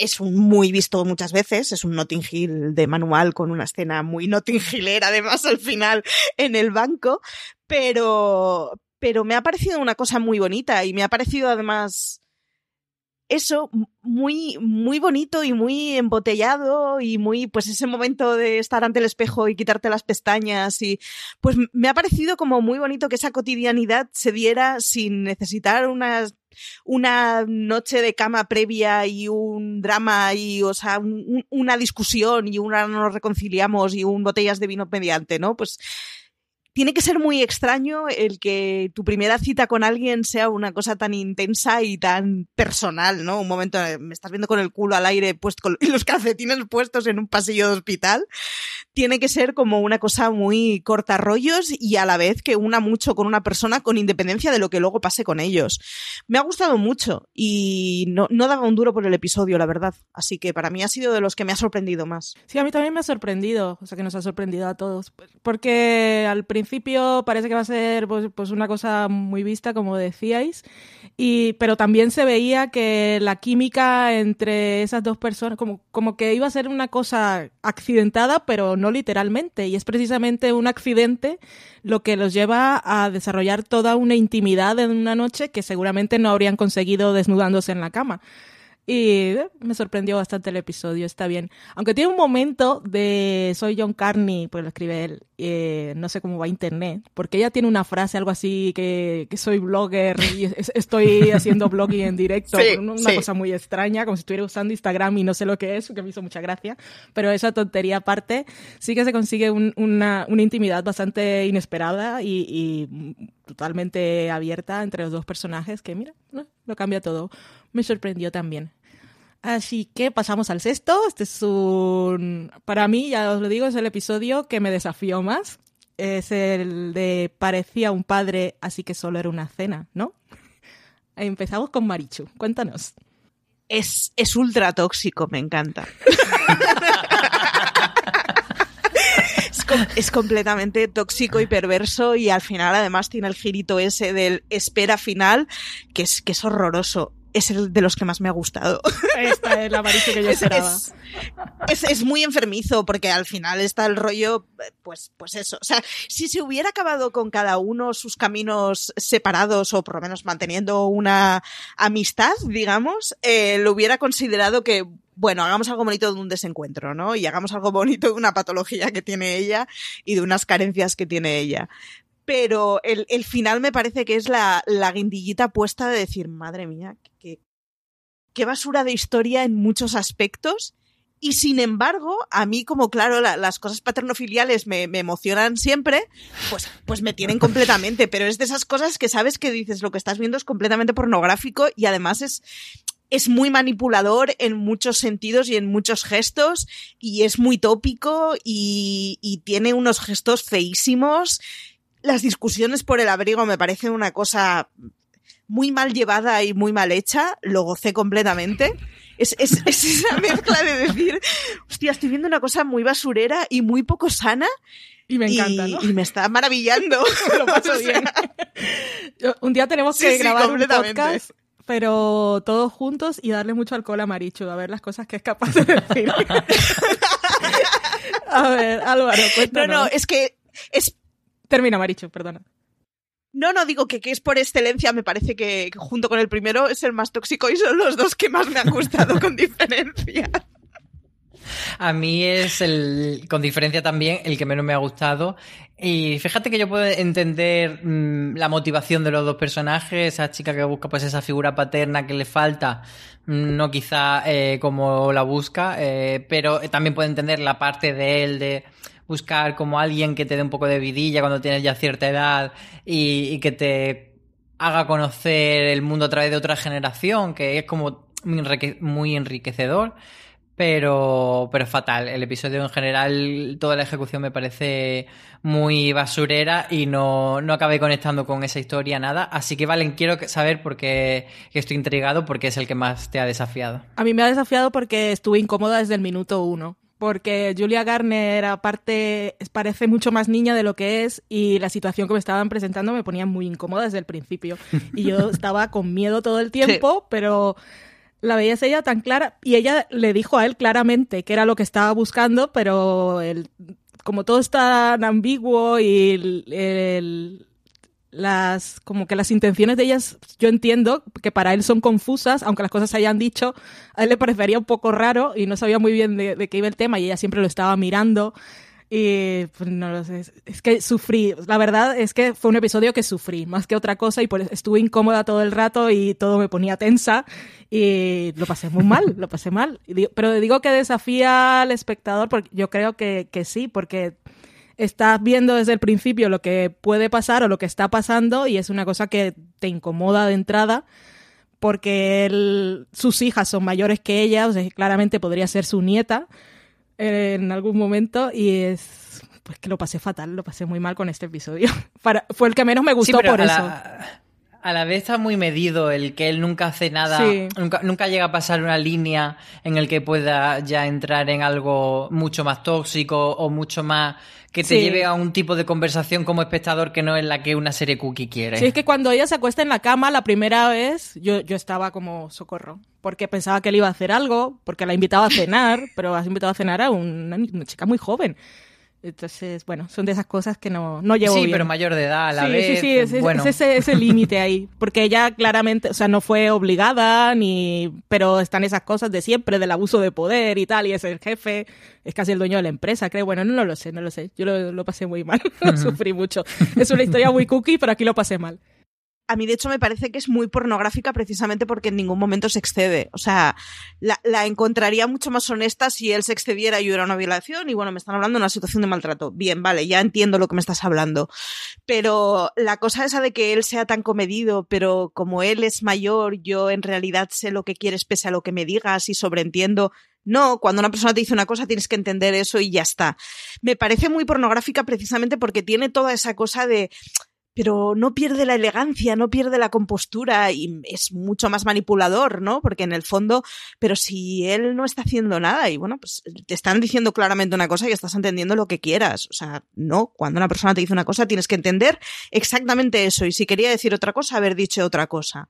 es un muy visto muchas veces, es un Notting Hill de manual con una escena muy Notting Hillera además al final en el banco, pero, pero me ha parecido una cosa muy bonita y me ha parecido además eso muy, muy bonito y muy embotellado y muy, pues ese momento de estar ante el espejo y quitarte las pestañas y, pues me ha parecido como muy bonito que esa cotidianidad se diera sin necesitar una, noche de cama previa y un drama y, o sea, una discusión y una no nos reconciliamos y un botellas de vino mediante, ¿no? Pues tiene que ser muy extraño el que tu primera cita con alguien sea una cosa tan intensa y tan personal, ¿no? Un momento, eh, me estás viendo con el culo al aire puesto los calcetines puestos en un pasillo de hospital. Tiene que ser como una cosa muy corta rollos y a la vez que una mucho con una persona con independencia de lo que luego pase con ellos. Me ha gustado mucho y no, no daba un duro por el episodio, la verdad. Así que para mí ha sido de los que me ha sorprendido más.
Sí, a mí también me ha sorprendido, o sea que nos ha sorprendido a todos. Porque al principio principio parece que va a ser pues, pues, una cosa muy vista, como decíais, y, pero también se veía que la química entre esas dos personas, como, como que iba a ser una cosa accidentada, pero no literalmente, y es precisamente un accidente lo que los lleva a desarrollar toda una intimidad en una noche que seguramente no habrían conseguido desnudándose en la cama. Y eh, me sorprendió bastante el episodio, está bien. Aunque tiene un momento de soy John Carney, pues lo escribe él, eh, no sé cómo va a internet, porque ella tiene una frase, algo así, que, que soy blogger y estoy haciendo blogging en directo, una cosa muy extraña, como si estuviera usando Instagram y no sé lo que es, que me hizo mucha gracia, pero esa tontería aparte, sí que se consigue una, una, intimidad bastante inesperada y, y totalmente abierta entre los dos personajes, que mira, lo cambia todo. Me sorprendió también. Así que pasamos al sexto. Este es un. Para mí, ya os lo digo, es el episodio que me desafió más. Es el de parecía un padre, así que solo era una cena, ¿no? Empezamos con Marichu. Cuéntanos.
Es, es ultra tóxico, me encanta. es, completamente tóxico y perverso y al final además tiene el girito ese del espera final que es, que es horroroso es el de los que más me ha gustado.
Esta es la que yo esperaba.
Es, es, muy enfermizo porque al final está el rollo, pues, pues eso. O sea, si se hubiera acabado con cada uno sus caminos separados o por lo menos manteniendo una amistad, digamos, eh, lo hubiera considerado que, bueno, hagamos algo bonito de un desencuentro, ¿no? Y hagamos algo bonito de una patología que tiene ella y de unas carencias que tiene ella pero el, el, final me parece que es la, la guindillita puesta de decir, madre mía, qué, qué basura de historia en muchos aspectos. Y sin embargo, a mí, como claro, las cosas paternofiliales me, me, emocionan siempre, pues, pues me tienen completamente. Pero es de esas cosas que sabes que dices, lo que estás viendo es completamente pornográfico y además es, es muy manipulador en muchos sentidos y en muchos gestos y es muy tópico y, y tiene unos gestos feísimos las discusiones por el abrigo me parecen una cosa muy mal llevada y muy mal hecha, lo gocé completamente. Es, es, es esa mezcla de decir, hostia, estoy viendo una cosa muy basurera y muy poco sana.
Y me encanta, ¿no?
Y me está maravillando.
lo paso bien. un día tenemos que grabar un podcast pero todos juntos y darle mucho alcohol a Marichu, a ver las cosas que es capaz de decir. a ver, Álvaro, cuéntanos.
No, no, es que es
Termina, Maricho, perdona.
No, no, digo que, que, es por excelencia, me parece que, junto con el primero es el más tóxico y son los dos que más me han gustado con diferencia.
A mí es el, con diferencia también, el que menos me ha gustado. Y fíjate que yo puedo entender mmm, la motivación de los dos personajes, esa chica que busca pues esa figura paterna que le falta, mm, no quizá eh, como la busca, eh, pero también puedo entender la parte de él de buscar como alguien que te dé un poco de vidilla cuando tienes ya cierta edad y, que te haga conocer el mundo a través de otra generación, que es como muy enriquecedor pero, pero fatal. El episodio en general, toda la ejecución me parece muy basurera y no, no acabé conectando con esa historia nada. Así que, Valen, quiero saber por qué estoy intrigado, porque es el que más te ha desafiado.
A mí me ha desafiado porque estuve incómoda desde el minuto uno. Porque Julia Garner, aparte, parece mucho más niña de lo que es y la situación que me estaban presentando me ponía muy incómoda desde el principio. Y yo estaba con miedo todo el tiempo, sí. pero la veías ella tan clara y ella le dijo a él claramente que era lo que estaba buscando, pero el, como todo es tan ambiguo y el, el, las como que las intenciones de ellas yo entiendo que para él son confusas aunque las cosas se hayan dicho a él le parecería un poco raro y no sabía muy bien de, de qué iba el tema y ella siempre lo estaba mirando y pues no lo sé, es que sufrí, la verdad es que fue un episodio que sufrí más que otra cosa y pues estuve incómoda todo el rato y todo me ponía tensa y lo pasé muy mal, lo pasé mal. Pero digo que desafía al espectador porque yo creo que, que sí, porque estás viendo desde el principio lo que puede pasar o lo que está pasando y es una cosa que te incomoda de entrada porque él, sus hijas son mayores que ella, o sea, claramente podría ser su nieta en algún momento y es pues que lo pasé fatal, lo pasé muy mal con este episodio. Para, fue el que menos me gustó
sí,
por eso.
La, a la vez está muy medido el que él nunca hace nada,
Sí.
nunca, nunca llega a pasar una línea en el que pueda ya entrar en algo mucho más tóxico o mucho más que te
Sí.
lleve a un tipo de conversación como espectador que no es la que una serie cookie quiere.
Sí, es que cuando ella se acuesta en la cama la primera vez, yo, yo estaba como socorro, porque pensaba que él iba a hacer algo, porque la invitaba a cenar, pero has invitado a cenar a una, una chica muy joven. Entonces, bueno, son de esas cosas que no, no llevo
Sí,
bien.
pero mayor de edad a la
sí,
vez.
Sí, sí, es, es-
bueno.
es ese, ese límite ahí. Porque ella claramente, o sea, no fue obligada, ni. Pero están esas cosas de siempre, del abuso de poder y tal, y es el jefe, es casi el dueño de la empresa, creo. Bueno, no, lo sé, no lo sé. Yo lo, lo pasé muy mal, lo sufrí mucho. Es una historia muy cookie, pero aquí lo pasé mal.
A mí, de hecho, me parece que es muy pornográfica precisamente porque en ningún momento se excede. O sea, la, encontraría mucho más honesta si él se excediera y hubiera una violación. Y bueno, me están hablando de una situación de maltrato. Bien, vale, ya entiendo lo que me estás hablando. Pero la cosa esa de que él sea tan comedido, pero como él es mayor, yo en realidad sé lo que quieres pese a lo que me digas y sobreentiendo. No, cuando una persona te dice una cosa tienes que entender eso y ya está. Me parece muy pornográfica precisamente porque tiene toda esa cosa de pero no pierde la elegancia, no pierde la compostura y es mucho más manipulador, ¿no? Porque en el fondo, pero si él no está haciendo nada y bueno, pues te están diciendo claramente una cosa y estás entendiendo lo que quieras. O sea, no, cuando una persona te dice una cosa tienes que entender exactamente eso y si quería decir otra cosa, haber dicho otra cosa.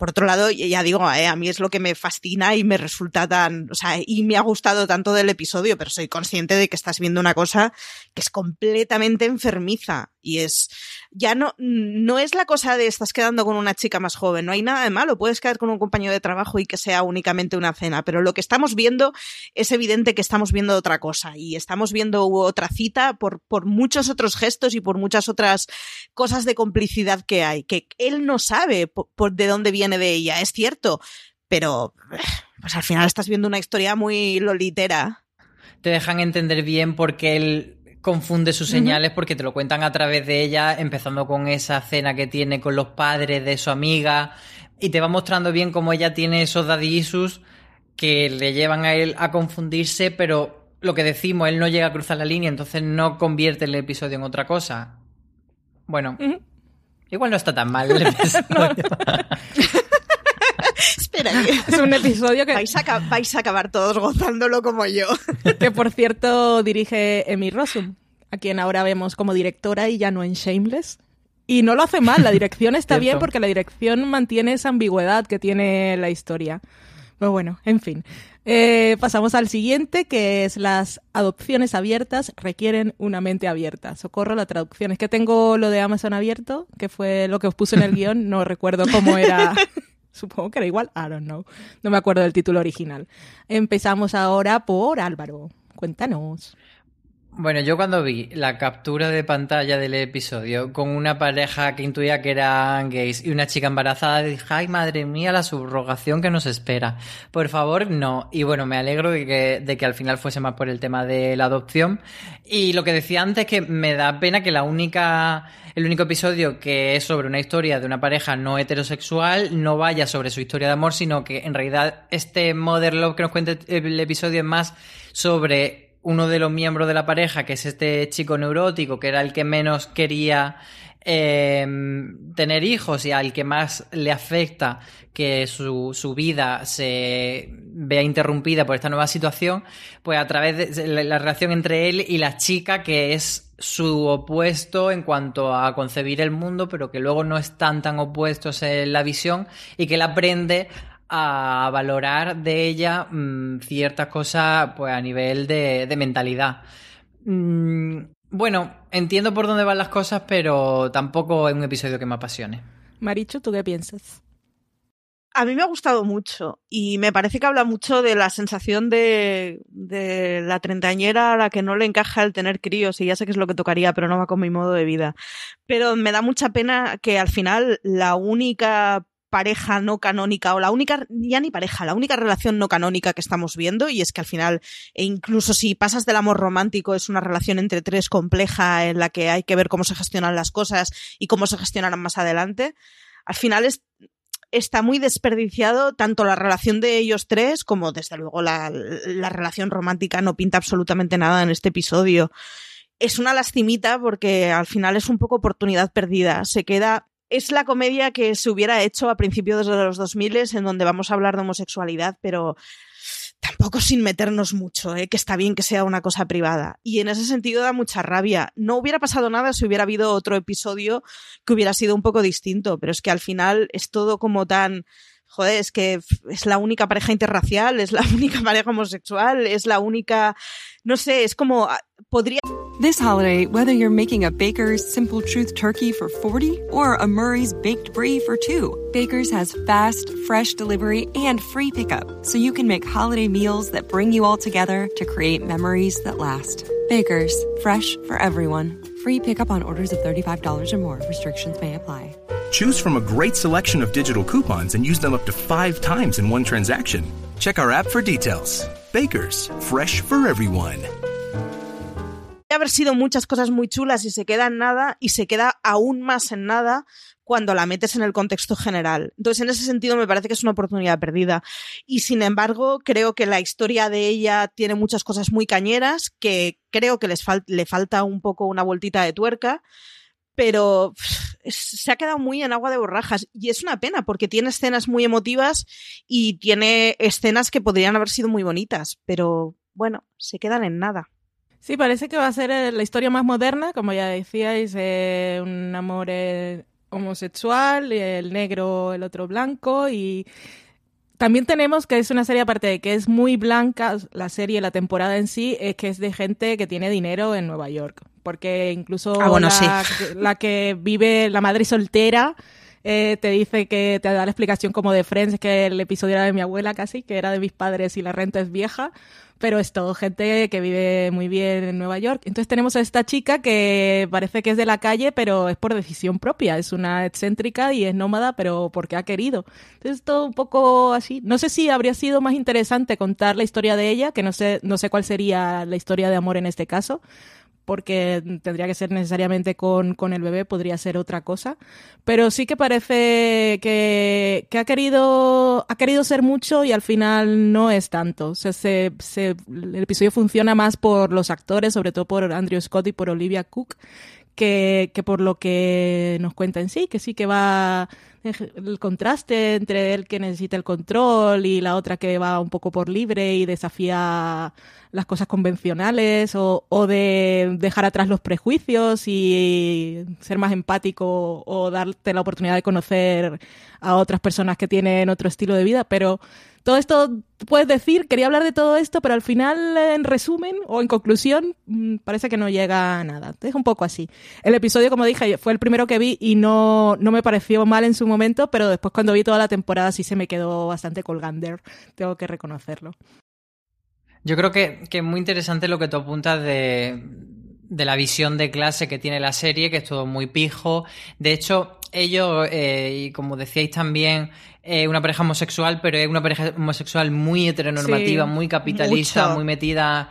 Por otro lado, ya digo, eh, a mí es lo que me fascina y me resulta tan, o sea, y me ha gustado tanto del episodio, pero soy consciente de que estás viendo una cosa que es completamente enfermiza y es, ya no, no es la cosa de estás quedando con una chica más joven, no hay nada de malo, puedes quedar con un compañero de trabajo y que sea únicamente una cena, pero lo que estamos viendo es evidente que estamos viendo otra cosa y estamos viendo otra cita por, por muchos otros gestos y por muchas otras cosas de complicidad que hay, que él no sabe por, de dónde viene de ella, es cierto, pero pues al final estás viendo una historia muy lolitera.
Te dejan entender bien porque él confunde sus señales porque te lo cuentan a través de ella, empezando con esa cena que tiene con los padres de su amiga, y te va mostrando bien cómo ella tiene esos daddy issues que le llevan a él a confundirse, pero lo que decimos, él no llega a cruzar la línea, entonces no convierte el episodio en otra cosa. Bueno, uh -huh. igual no está tan mal el episodio.
Espera,
es un episodio que
vais a, vais a acabar todos gozándolo como yo.
que por cierto dirige Emi Rossum, a quien ahora vemos como directora y ya no en Shameless. Y no lo hace mal, la dirección está bien porque la dirección mantiene esa ambigüedad que tiene la historia. Pero bueno, en fin. Eh, pasamos al siguiente, que es las adopciones abiertas requieren una mente abierta. Socorro la traducción. Es que tengo lo de Amazon abierto, que fue lo que os puse en el guion. No recuerdo cómo era. Supongo que era igual. I don't know. No me acuerdo del título original. Empezamos ahora por Álvaro. Cuéntanos.
Bueno, yo cuando vi la captura de pantalla del episodio con una pareja que intuía que eran gays y una chica embarazada, dije, ay madre mía, la subrogación que nos espera. Por favor, no. Y bueno, me alegro de que, de que al final fuese más por el tema de la adopción. Y lo que decía antes, que me da pena que la única, el único episodio que es sobre una historia de una pareja no heterosexual no vaya sobre su historia de amor, sino que en realidad este Mother Love que nos cuenta el episodio es más sobre uno de los miembros de la pareja, que es este chico neurótico, que era el que menos quería eh, tener hijos y al que más le afecta que su, su, vida se vea interrumpida por esta nueva situación, pues a través de la relación entre él y la chica, que es su opuesto en cuanto a concebir el mundo, pero que luego no están tan opuestos en la visión y que él aprende a valorar de ella mm, ciertas cosas pues a nivel de, de mentalidad. Mm, bueno, entiendo por dónde van las cosas, pero tampoco es un episodio que me apasione.
Maricho, ¿tú qué piensas?
A mí me ha gustado mucho y me parece que habla mucho de la sensación de, de la treintañera a la que no le encaja el tener críos y ya sé que es lo que tocaría, pero no va con mi modo de vida. Pero me da mucha pena que al final la única pareja no canónica o la única, ya ni pareja, la única relación no canónica que estamos viendo y es que al final, e incluso si pasas del amor romántico, es una relación entre tres compleja en la que hay que ver cómo se gestionan las cosas y cómo se gestionarán más adelante. Al final es, está muy desperdiciado tanto la relación de ellos tres como desde luego la, la relación romántica no pinta absolutamente nada en este episodio. Es una lastimita porque al final es un poco oportunidad perdida. Se queda es la comedia que se hubiera hecho a principios de los 2000 en donde vamos a hablar de homosexualidad, pero tampoco sin meternos mucho, ¿eh? que está bien que sea una cosa privada. Y en ese sentido da mucha rabia. No hubiera pasado nada si hubiera habido otro episodio que hubiera sido un poco distinto, pero es que al final es todo como tan... Joder, es que es la única pareja interracial, es la única pareja homosexual, es la única... No sé, es como... Ah, podría...
This holiday, whether you're making a Baker's Simple Truth turkey for 40 or a Murray's Baked Brie for 2, Baker's has fast, fresh delivery and free pickup, so you can make holiday meals that bring you all together to create memories that last. Baker's, fresh for everyone. Free pickup on orders of $35 or more. Restrictions may apply.
Choose from a great selection of digital coupons and use them up to five times in one transaction. Check our app for details. Baker's, fresh for everyone.
haber sido muchas cosas muy chulas y se queda en nada y se queda aún más en nada cuando la metes en el contexto general. Entonces, en ese sentido, me parece que es una oportunidad perdida. Y sin embargo, creo que la historia de ella tiene muchas cosas muy cañeras, que creo que les le falta un poco una vueltita de tuerca, pero se ha quedado muy en agua de borrajas. Y es una pena, porque tiene escenas muy emotivas y tiene escenas que podrían haber sido muy bonitas, pero bueno, se quedan en nada.
Sí, parece que va a ser eh, la historia más moderna, como ya decíais, eh, un amor eh, homosexual, el negro, el otro blanco y también tenemos que es una serie aparte de que es muy blanca, la serie, la temporada en sí, es que es de gente que tiene dinero en Nueva York, porque incluso
ah,
la, la que vive, la madre soltera, eh, te dice que te da la explicación como de Friends, que el episodio era de mi abuela casi, que era de mis padres y la renta es vieja, pero es todo gente que vive muy bien en Nueva York. Entonces tenemos a esta chica que parece que es de la calle, pero es por decisión propia, es una excéntrica y es nómada, pero porque ha querido. Entonces todo un poco así. No sé si habría sido más interesante contar la historia de ella, que no sé, no sé cuál sería la historia de amor en este caso porque tendría que ser necesariamente con, con, el bebé, podría ser otra cosa. Pero sí que parece que, que, ha, querido, ha querido ser mucho y al final no es tanto. O sea, se, se, el episodio funciona más por los actores, sobre todo por Andrew Scott y por Olivia Cook, que, que por lo que nos cuenta en sí, que sí que va el contraste entre él que necesita el control y la otra que va un poco por libre y desafía las cosas convencionales o, de dejar atrás los prejuicios y ser más empático o darte la oportunidad de conocer a otras personas que tienen otro estilo de vida, pero todo esto, puedes decir, quería hablar de todo esto, pero al final, en resumen o en conclusión, mm, parece que no llega a nada. Es un poco así. El episodio, como dije, fue el primero que vi y no, no me pareció mal en su momento, pero después cuando vi toda la temporada sí se me quedó bastante colgander, tengo que reconocerlo.
Yo creo que, que es muy interesante lo que tú apuntas de, de la visión de clase que tiene la serie, que es todo muy pijo. De hecho, ellos, eh, y como decíais también, eh, una pareja homosexual, pero es una pareja homosexual muy heteronormativa,
Sí,
muy capitalista,
mucho.
muy metida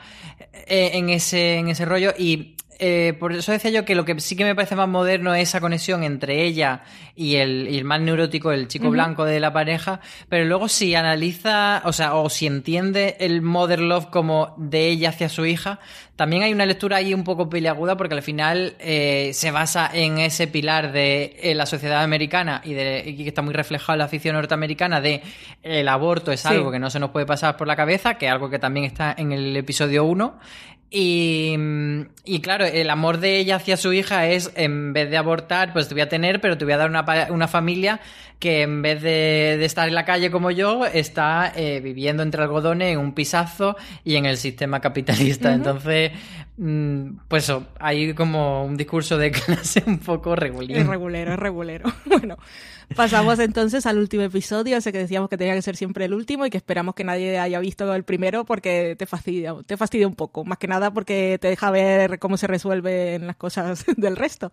eh, en, ese, en ese rollo. Y eh, por eso decía yo que lo que sí que me parece más moderno es esa conexión entre ella y el, y el más neurótico, el chico blanco de la pareja. Pero luego si analiza, o sea, o si entiende el mother love como de ella hacia su hija, también hay una lectura ahí un poco peliaguda porque al final eh, se basa en ese pilar de eh, la sociedad americana y, de, y que está muy reflejado en la afición norteamericana de el aborto es
Sí.
algo que no se nos puede pasar por la cabeza, que es algo que también está en el episodio 1. Y, y claro, el amor de ella hacia su hija es, en vez de abortar, pues te voy a tener, pero te voy a dar una, una familia que en vez de, de estar en la calle como yo, está eh, viviendo entre algodones en un pisazo y en el sistema capitalista. Entonces, mm, pues eso, hay como un discurso de clase un poco regulín.
Es regulero, es regulero. Bueno, pasamos entonces al último episodio, ese que decíamos que tenía que ser siempre el último y que esperamos que nadie haya visto el primero porque te fastidia, te fastidia un poco, más que nada porque te deja ver cómo se resuelven las cosas del resto.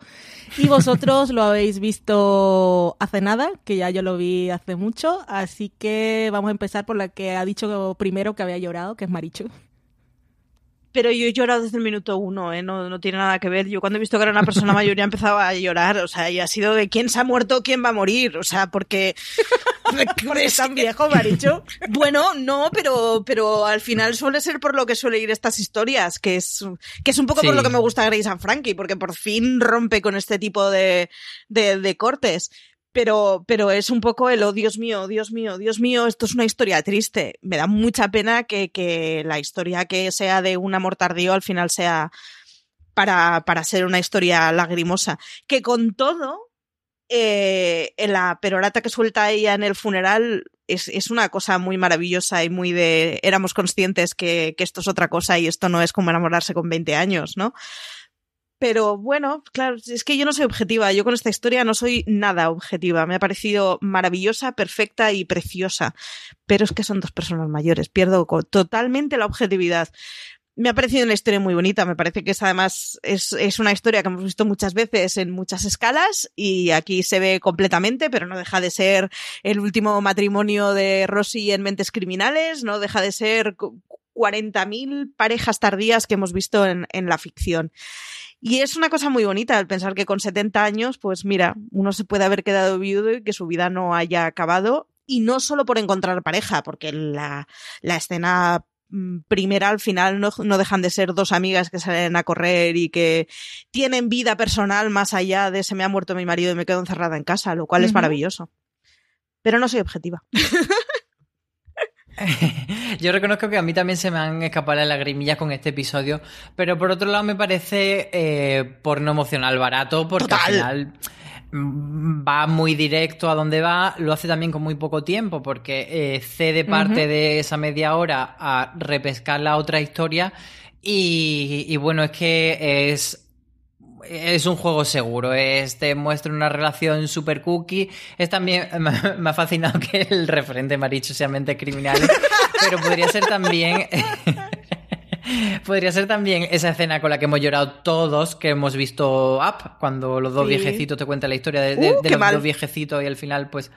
Y vosotros lo habéis visto hace nada, que ya yo lo vi hace mucho, así que vamos a empezar por la que ha dicho primero que había llorado, que es Marichu.
Pero yo he llorado desde el minuto uno, ¿eh? no, no tiene nada que ver. Yo cuando he visto que era una persona mayor ya empezaba a llorar, o sea, y ha sido de quién se ha muerto, quién va a morir, o sea, porque...
Porque es tan viejo, Marichu.
Bueno, no, pero, pero al final suele ser por lo que suele ir estas historias, que es, que es un poco por
Sí.
lo que me gusta Grace and Frankie, porque por fin rompe con este tipo de, de, de cortes. Pero, pero es un poco el, oh, Dios mío, Dios mío, Dios mío, esto es una historia triste. Me da mucha pena que, que la historia que sea de un amor tardío al final sea para, para ser una historia lagrimosa. Que con todo, eh, la perorata que suelta ella en el funeral es, es una cosa muy maravillosa y muy de éramos conscientes que, que esto es otra cosa y esto no es como enamorarse con 20 años, ¿no? Pero bueno, claro, es que yo no soy objetiva, yo con esta historia no soy nada objetiva, me ha parecido maravillosa, perfecta y preciosa, pero es que son dos personas mayores, pierdo totalmente la objetividad. Me ha parecido una historia muy bonita, me parece que es además es, es una historia que hemos visto muchas veces en muchas escalas y aquí se ve completamente, pero no deja de ser el último matrimonio de Rosy en Mentes Criminales, no deja de ser 40.000 parejas tardías que hemos visto en, en la ficción. Y es una cosa muy bonita el pensar que con 70 años, pues mira, uno se puede haber quedado viudo y que su vida no haya acabado. Y no solo por encontrar pareja, porque la, la escena mm, primera al final no, no dejan de ser dos amigas que salen a correr y que tienen vida personal más allá de se me ha muerto mi marido y me quedo encerrada en casa, lo cual es maravilloso. Pero no soy objetiva.
Yo reconozco que a mí también se me han escapado las lagrimillas con este episodio, pero por otro lado me parece eh, porno emocional barato porque al final va muy directo a donde va, lo hace también con muy poco tiempo porque eh, cede parte de esa media hora a repescar la otra historia y, y bueno, es que es es un juego seguro, es, te muestra una relación super cookie. Es también, me, ha fascinado que el referente Maricho sea mentes criminales, pero podría ser también, podría ser también esa escena con la que hemos llorado todos, que hemos visto Up, cuando los dos
Sí.
viejecitos te cuentan la historia de, de-
Uh,
de los
mal.
dos viejecitos y al final, pues,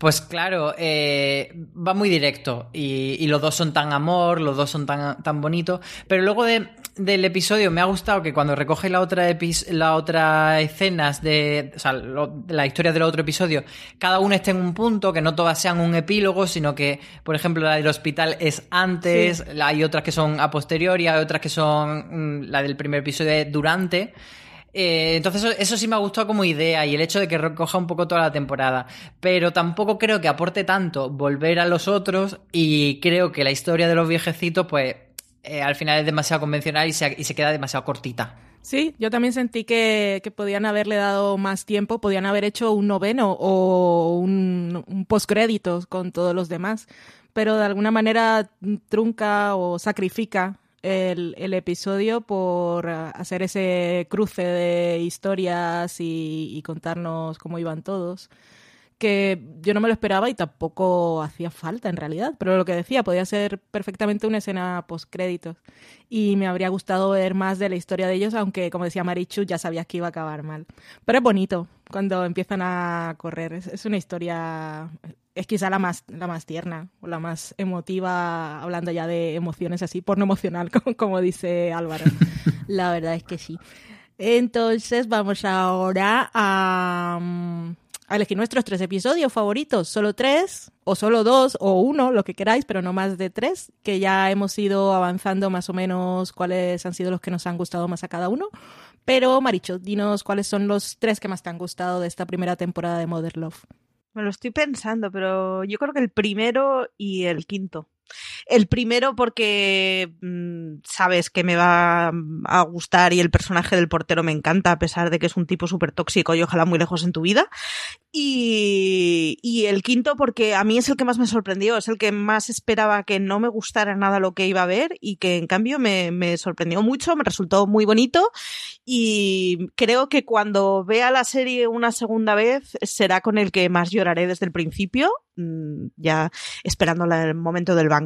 pues claro, eh, va muy directo y, y los dos son tan amor, los dos son tan, tan bonitos, pero luego de- del episodio me ha gustado que cuando recoge la otra la otra escenas de, o sea, lo- de la historia del otro episodio, cada uno esté en un punto, que no todas sean un epílogo, sino que, por ejemplo, la del hospital es antes,
Sí.
la- hay otras que son a posteriori, hay otras que son, mm, la del primer episodio es durante. Eh, entonces eso, sí me ha gustado como idea y el hecho de que recoja un poco toda la temporada. Pero tampoco creo que aporte tanto volver a los otros y creo que la historia de los viejecitos pues eh, al final es demasiado convencional y se, queda demasiado cortita.
Sí, yo también sentí que, podían haberle dado más tiempo, podían haber hecho un noveno o un, un postcréditos con todos los demás, pero de alguna manera trunca o sacrifica el, episodio por ah, hacer ese cruce de historias y, y contarnos cómo iban todos que yo no me lo esperaba y tampoco hacía falta en realidad. Pero lo que decía, podía ser perfectamente una escena post-créditos. Y me habría gustado ver más de la historia de ellos, aunque, como decía Marichu, ya sabías que iba a acabar mal. Pero es bonito cuando empiezan a correr. Es, una historia. Es quizá la más, la más tierna o la más emotiva, hablando ya de emociones así, porno emocional, como, como dice Álvaro. la verdad es que sí. Entonces vamos ahora a, mm, a elegir nuestros tres episodios favoritos, solo tres, o solo dos, o uno, lo que queráis, pero no más de tres, que ya hemos ido avanzando más o menos cuáles han sido los que nos han gustado más a cada uno. Pero, Maricho, dinos cuáles son los tres que más te han gustado de esta primera temporada de Mother Love.
Me lo estoy pensando, pero yo creo que el primero y el quinto. El primero porque mm, sabes que me va a gustar y el personaje del portero me encanta, a pesar de que es un tipo súper tóxico y ojalá muy lejos en tu vida. Y, y, el quinto porque a mí es el que más me sorprendió, es el que más esperaba que no me gustara nada lo que iba a ver y que en cambio me, me sorprendió mucho, me resultó muy bonito y creo que cuando vea la serie una segunda vez será con el que más lloraré desde el principio, mm, ya esperando el momento del banco.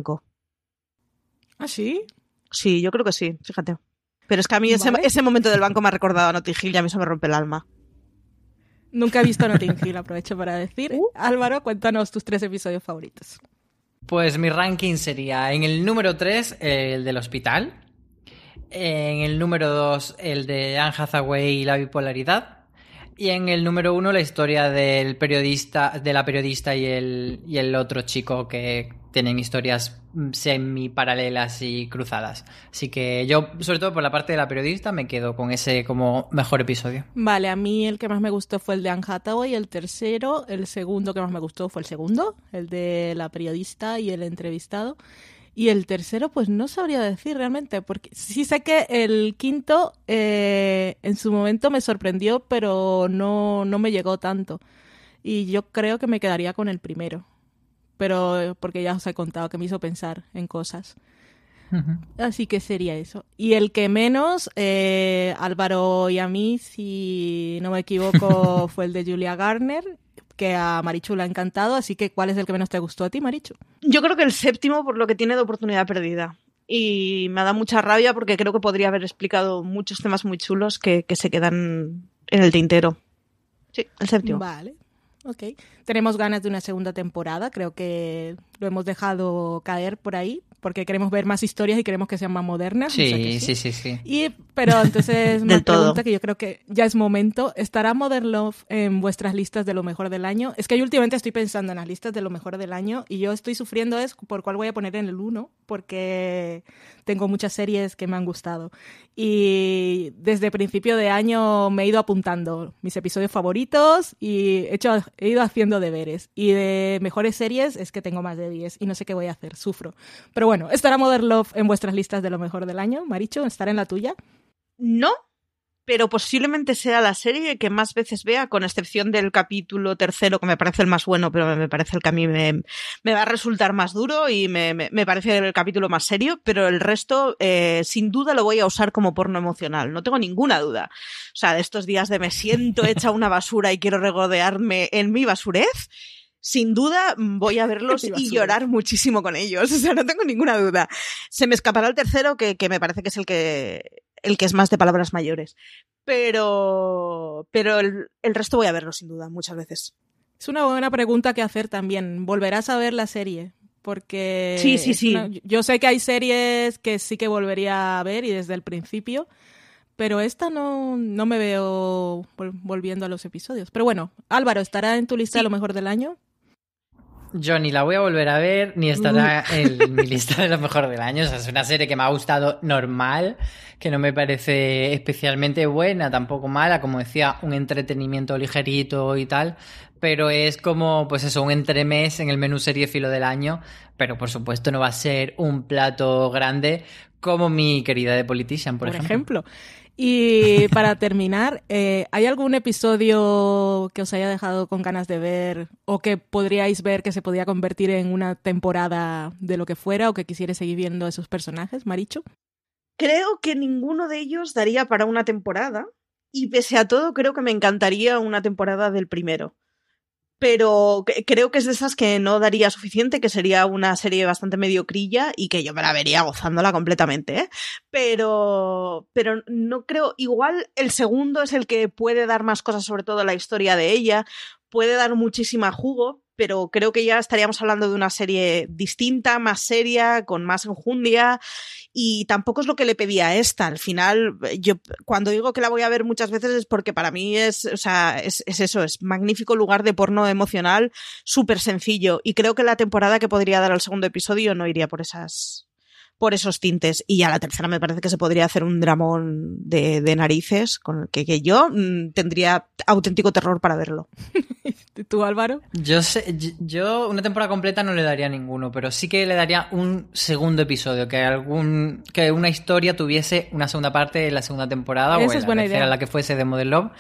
¿Ah, sí?
Sí, yo creo que sí, fíjate. Pero es que a mí ese, ese, momento del banco me ha recordado a Notting Hill y a mí eso me rompe el alma.
Nunca he visto Notting Hill, aprovecho para decir. Uh. Álvaro, cuéntanos tus tres episodios favoritos.
Pues mi ranking sería en el número 3, el del hospital. En el número 2, el de Anne Hathaway y la bipolaridad. Y en el número 1, la historia del periodista, de la periodista y el, y el otro chico que tienen historias semi paralelas y cruzadas. Así que yo, sobre todo por la parte de la periodista, me quedo con ese como mejor episodio.
Vale, a mí el que más me gustó fue el de Anne Hathaway, el tercero, el segundo que más me gustó fue el segundo, el de la periodista y el entrevistado. Y el tercero, pues no sabría decir realmente, porque sí sé que el quinto eh, en su momento me sorprendió, pero no, no me llegó tanto. Y yo creo que me quedaría con el primero pero porque ya os he contado que me hizo pensar en cosas. Así que sería eso. Y el que menos, eh, Álvaro y a mí, si no me equivoco, fue el de Julia Garner, que a Marichu le ha encantado. Así que, ¿cuál es el que menos te gustó a ti, Marichu?
Yo creo que el séptimo, por lo que tiene de oportunidad perdida. Y me da mucha rabia porque creo que podría haber explicado muchos temas muy chulos que, que se quedan en el tintero. Sí, el séptimo.
Vale. Ok. Tenemos ganas de una segunda temporada, creo que lo hemos dejado caer por ahí, porque queremos ver más historias y queremos que sean más modernas.
Sí, sí, sí, sí,
Y, pero entonces una pregunta que yo creo que ya es momento. ¿Estará Modern Love en vuestras listas de lo mejor del año? Es que yo últimamente estoy pensando en las listas de lo mejor del año y yo estoy sufriendo es por cuál voy a poner en el 1, porque tengo muchas series que me han gustado. Y desde principio de año me he ido apuntando mis episodios favoritos y he, hecho, he ido haciendo deberes. Y de mejores series es que tengo más de 10 y no sé qué voy a hacer, sufro. Pero bueno, ¿estará Modern Love en vuestras listas de lo mejor del año? Maricho, ¿estará en la tuya?
No, pero posiblemente sea la serie que más veces vea, con excepción del capítulo tercero, que me parece el más bueno, pero me parece el que a mí me, va a resultar más duro y me, parece el capítulo más serio, pero el resto, eh, sin duda, lo voy a usar como porno emocional, no tengo ninguna duda. O sea, de estos días de me siento hecha una basura y quiero regodearme en mi basurez, sin duda voy a verlos y llorar muchísimo con ellos. O sea, no tengo ninguna duda. Se me escapará el tercero, que, que me parece que es el que, el que es más de palabras mayores. Pero, pero el, resto voy a verlo sin duda, muchas veces.
Es una buena pregunta que hacer también. ¿Volverás a ver la serie? Porque
sí, sí, sí.
yo sé que hay series que sí que volvería a ver y desde el principio, pero esta no, no me veo volviendo a los episodios. Pero bueno, Álvaro, ¿estará en tu lista de lo mejor del año?
Yo ni la voy a volver a ver, ni estará en mi lista de lo mejor del año. O sea, es una serie que me ha gustado normal, que no me parece especialmente buena, tampoco mala, como decía, un entretenimiento ligerito y tal. Pero es como, pues eso, un entremés en el menú serie filo del año. Pero por supuesto no va a ser un plato grande como mi querida The Politician, por, ejemplo.
Y para terminar, eh, ¿hay algún episodio que os haya dejado con ganas de ver o que podríais ver que se podía convertir en una temporada de lo que fuera o que quisierais seguir viendo esos personajes, Maricho?
Creo que ninguno de ellos daría para una temporada y pese a todo creo que me encantaría una temporada del primero. Pero creo que es de esas que no daría suficiente, que sería una serie bastante mediocrilla y que yo me la vería gozándola completamente, ¿eh? Pero, pero no creo, igual el segundo es el que puede dar más cosas, sobre todo la historia de ella, puede dar muchísima jugo, pero creo que ya estaríamos hablando de una serie distinta, más seria, con más enjundia, y tampoco es lo que le pedía a esta. Al final, yo cuando digo que la voy a ver muchas veces es porque para mí es, o sea, es, es eso, es magnífico lugar de porno emocional, súper sencillo, y creo que la temporada que podría dar al segundo episodio no iría por esas, por esos tintes. Y a la tercera me parece que se podría hacer un dramón de, de narices con el que, que yo mm, tendría auténtico terror para verlo.
¿Tú, Álvaro?
Yo sé, yo una temporada completa no le daría ninguno, pero sí que le daría un segundo episodio, que algún que una historia tuviese una segunda parte de la segunda temporada
Esa
o en
es
la
buena
tercera,
idea.
la que fuese de Model Love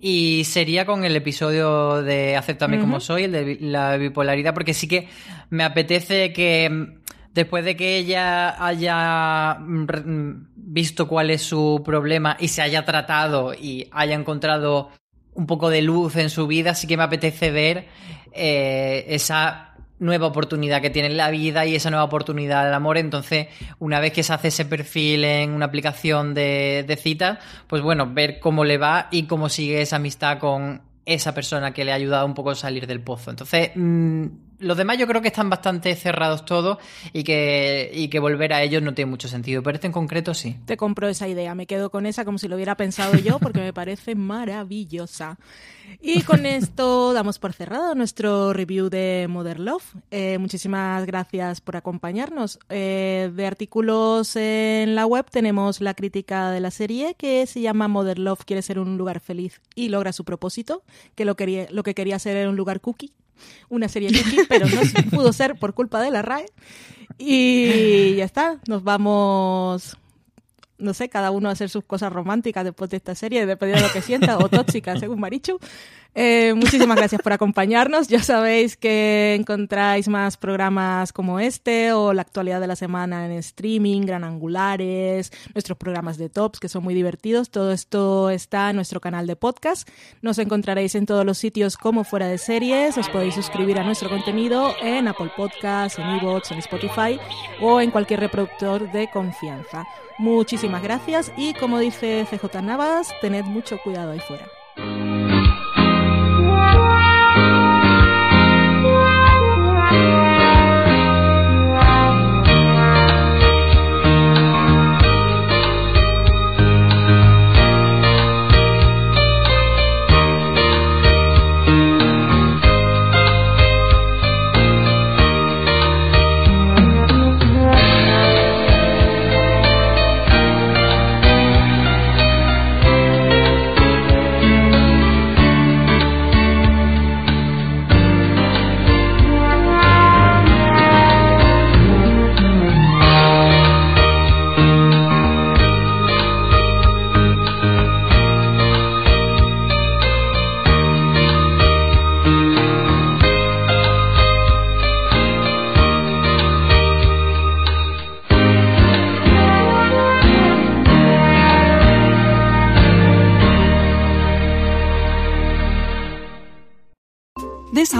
y sería con el episodio de Acéptame como
Ujú.
soy, el de la bipolaridad, porque sí que me apetece que después de que ella haya mm, mm, visto cuál es su problema y se haya tratado y haya encontrado un poco de luz en su vida, sí que me apetece ver eh, esa nueva oportunidad que tiene en la vida y esa nueva oportunidad del amor. Entonces, una vez que se hace ese perfil en una aplicación de, de citas, pues bueno, ver cómo le va y cómo sigue esa amistad con esa persona que le ha ayudado un poco a salir del pozo. Entonces, mm, los demás yo creo que están bastante cerrados todos y que, y que volver a ellos no tiene mucho sentido. Pero este en concreto sí.
Te compro esa idea, me quedo con esa como si lo hubiera pensado yo porque me parece maravillosa. Y con esto damos por cerrado nuestro review de Modern Love. Eh, muchísimas gracias por acompañarnos. Eh, de artículos en la web tenemos la crítica de la serie que se llama Modern Love quiere ser un lugar feliz y logra su propósito, que lo, quería, lo que quería ser era un lugar cookie, una serie cookie, pero no pudo ser por culpa de la RAE. Y ya está, nos vamos no sé, cada uno a hacer sus cosas románticas después de esta serie, dependiendo de lo que sienta, o tóxicas, según Marichu. Eh, muchísimas gracias por acompañarnos. Ya sabéis que encontráis más programas como este o la actualidad de la semana en streaming, gran angulares, nuestros programas de tops que son muy divertidos. Todo esto está en nuestro canal de podcast. Nos encontraréis en todos los sitios como fuera de series. Os podéis suscribir a nuestro contenido en Apple Podcasts, en iVoox, en Spotify o en cualquier reproductor de confianza. Muchísimas gracias y como dice CJ Navas, tened mucho cuidado ahí fuera.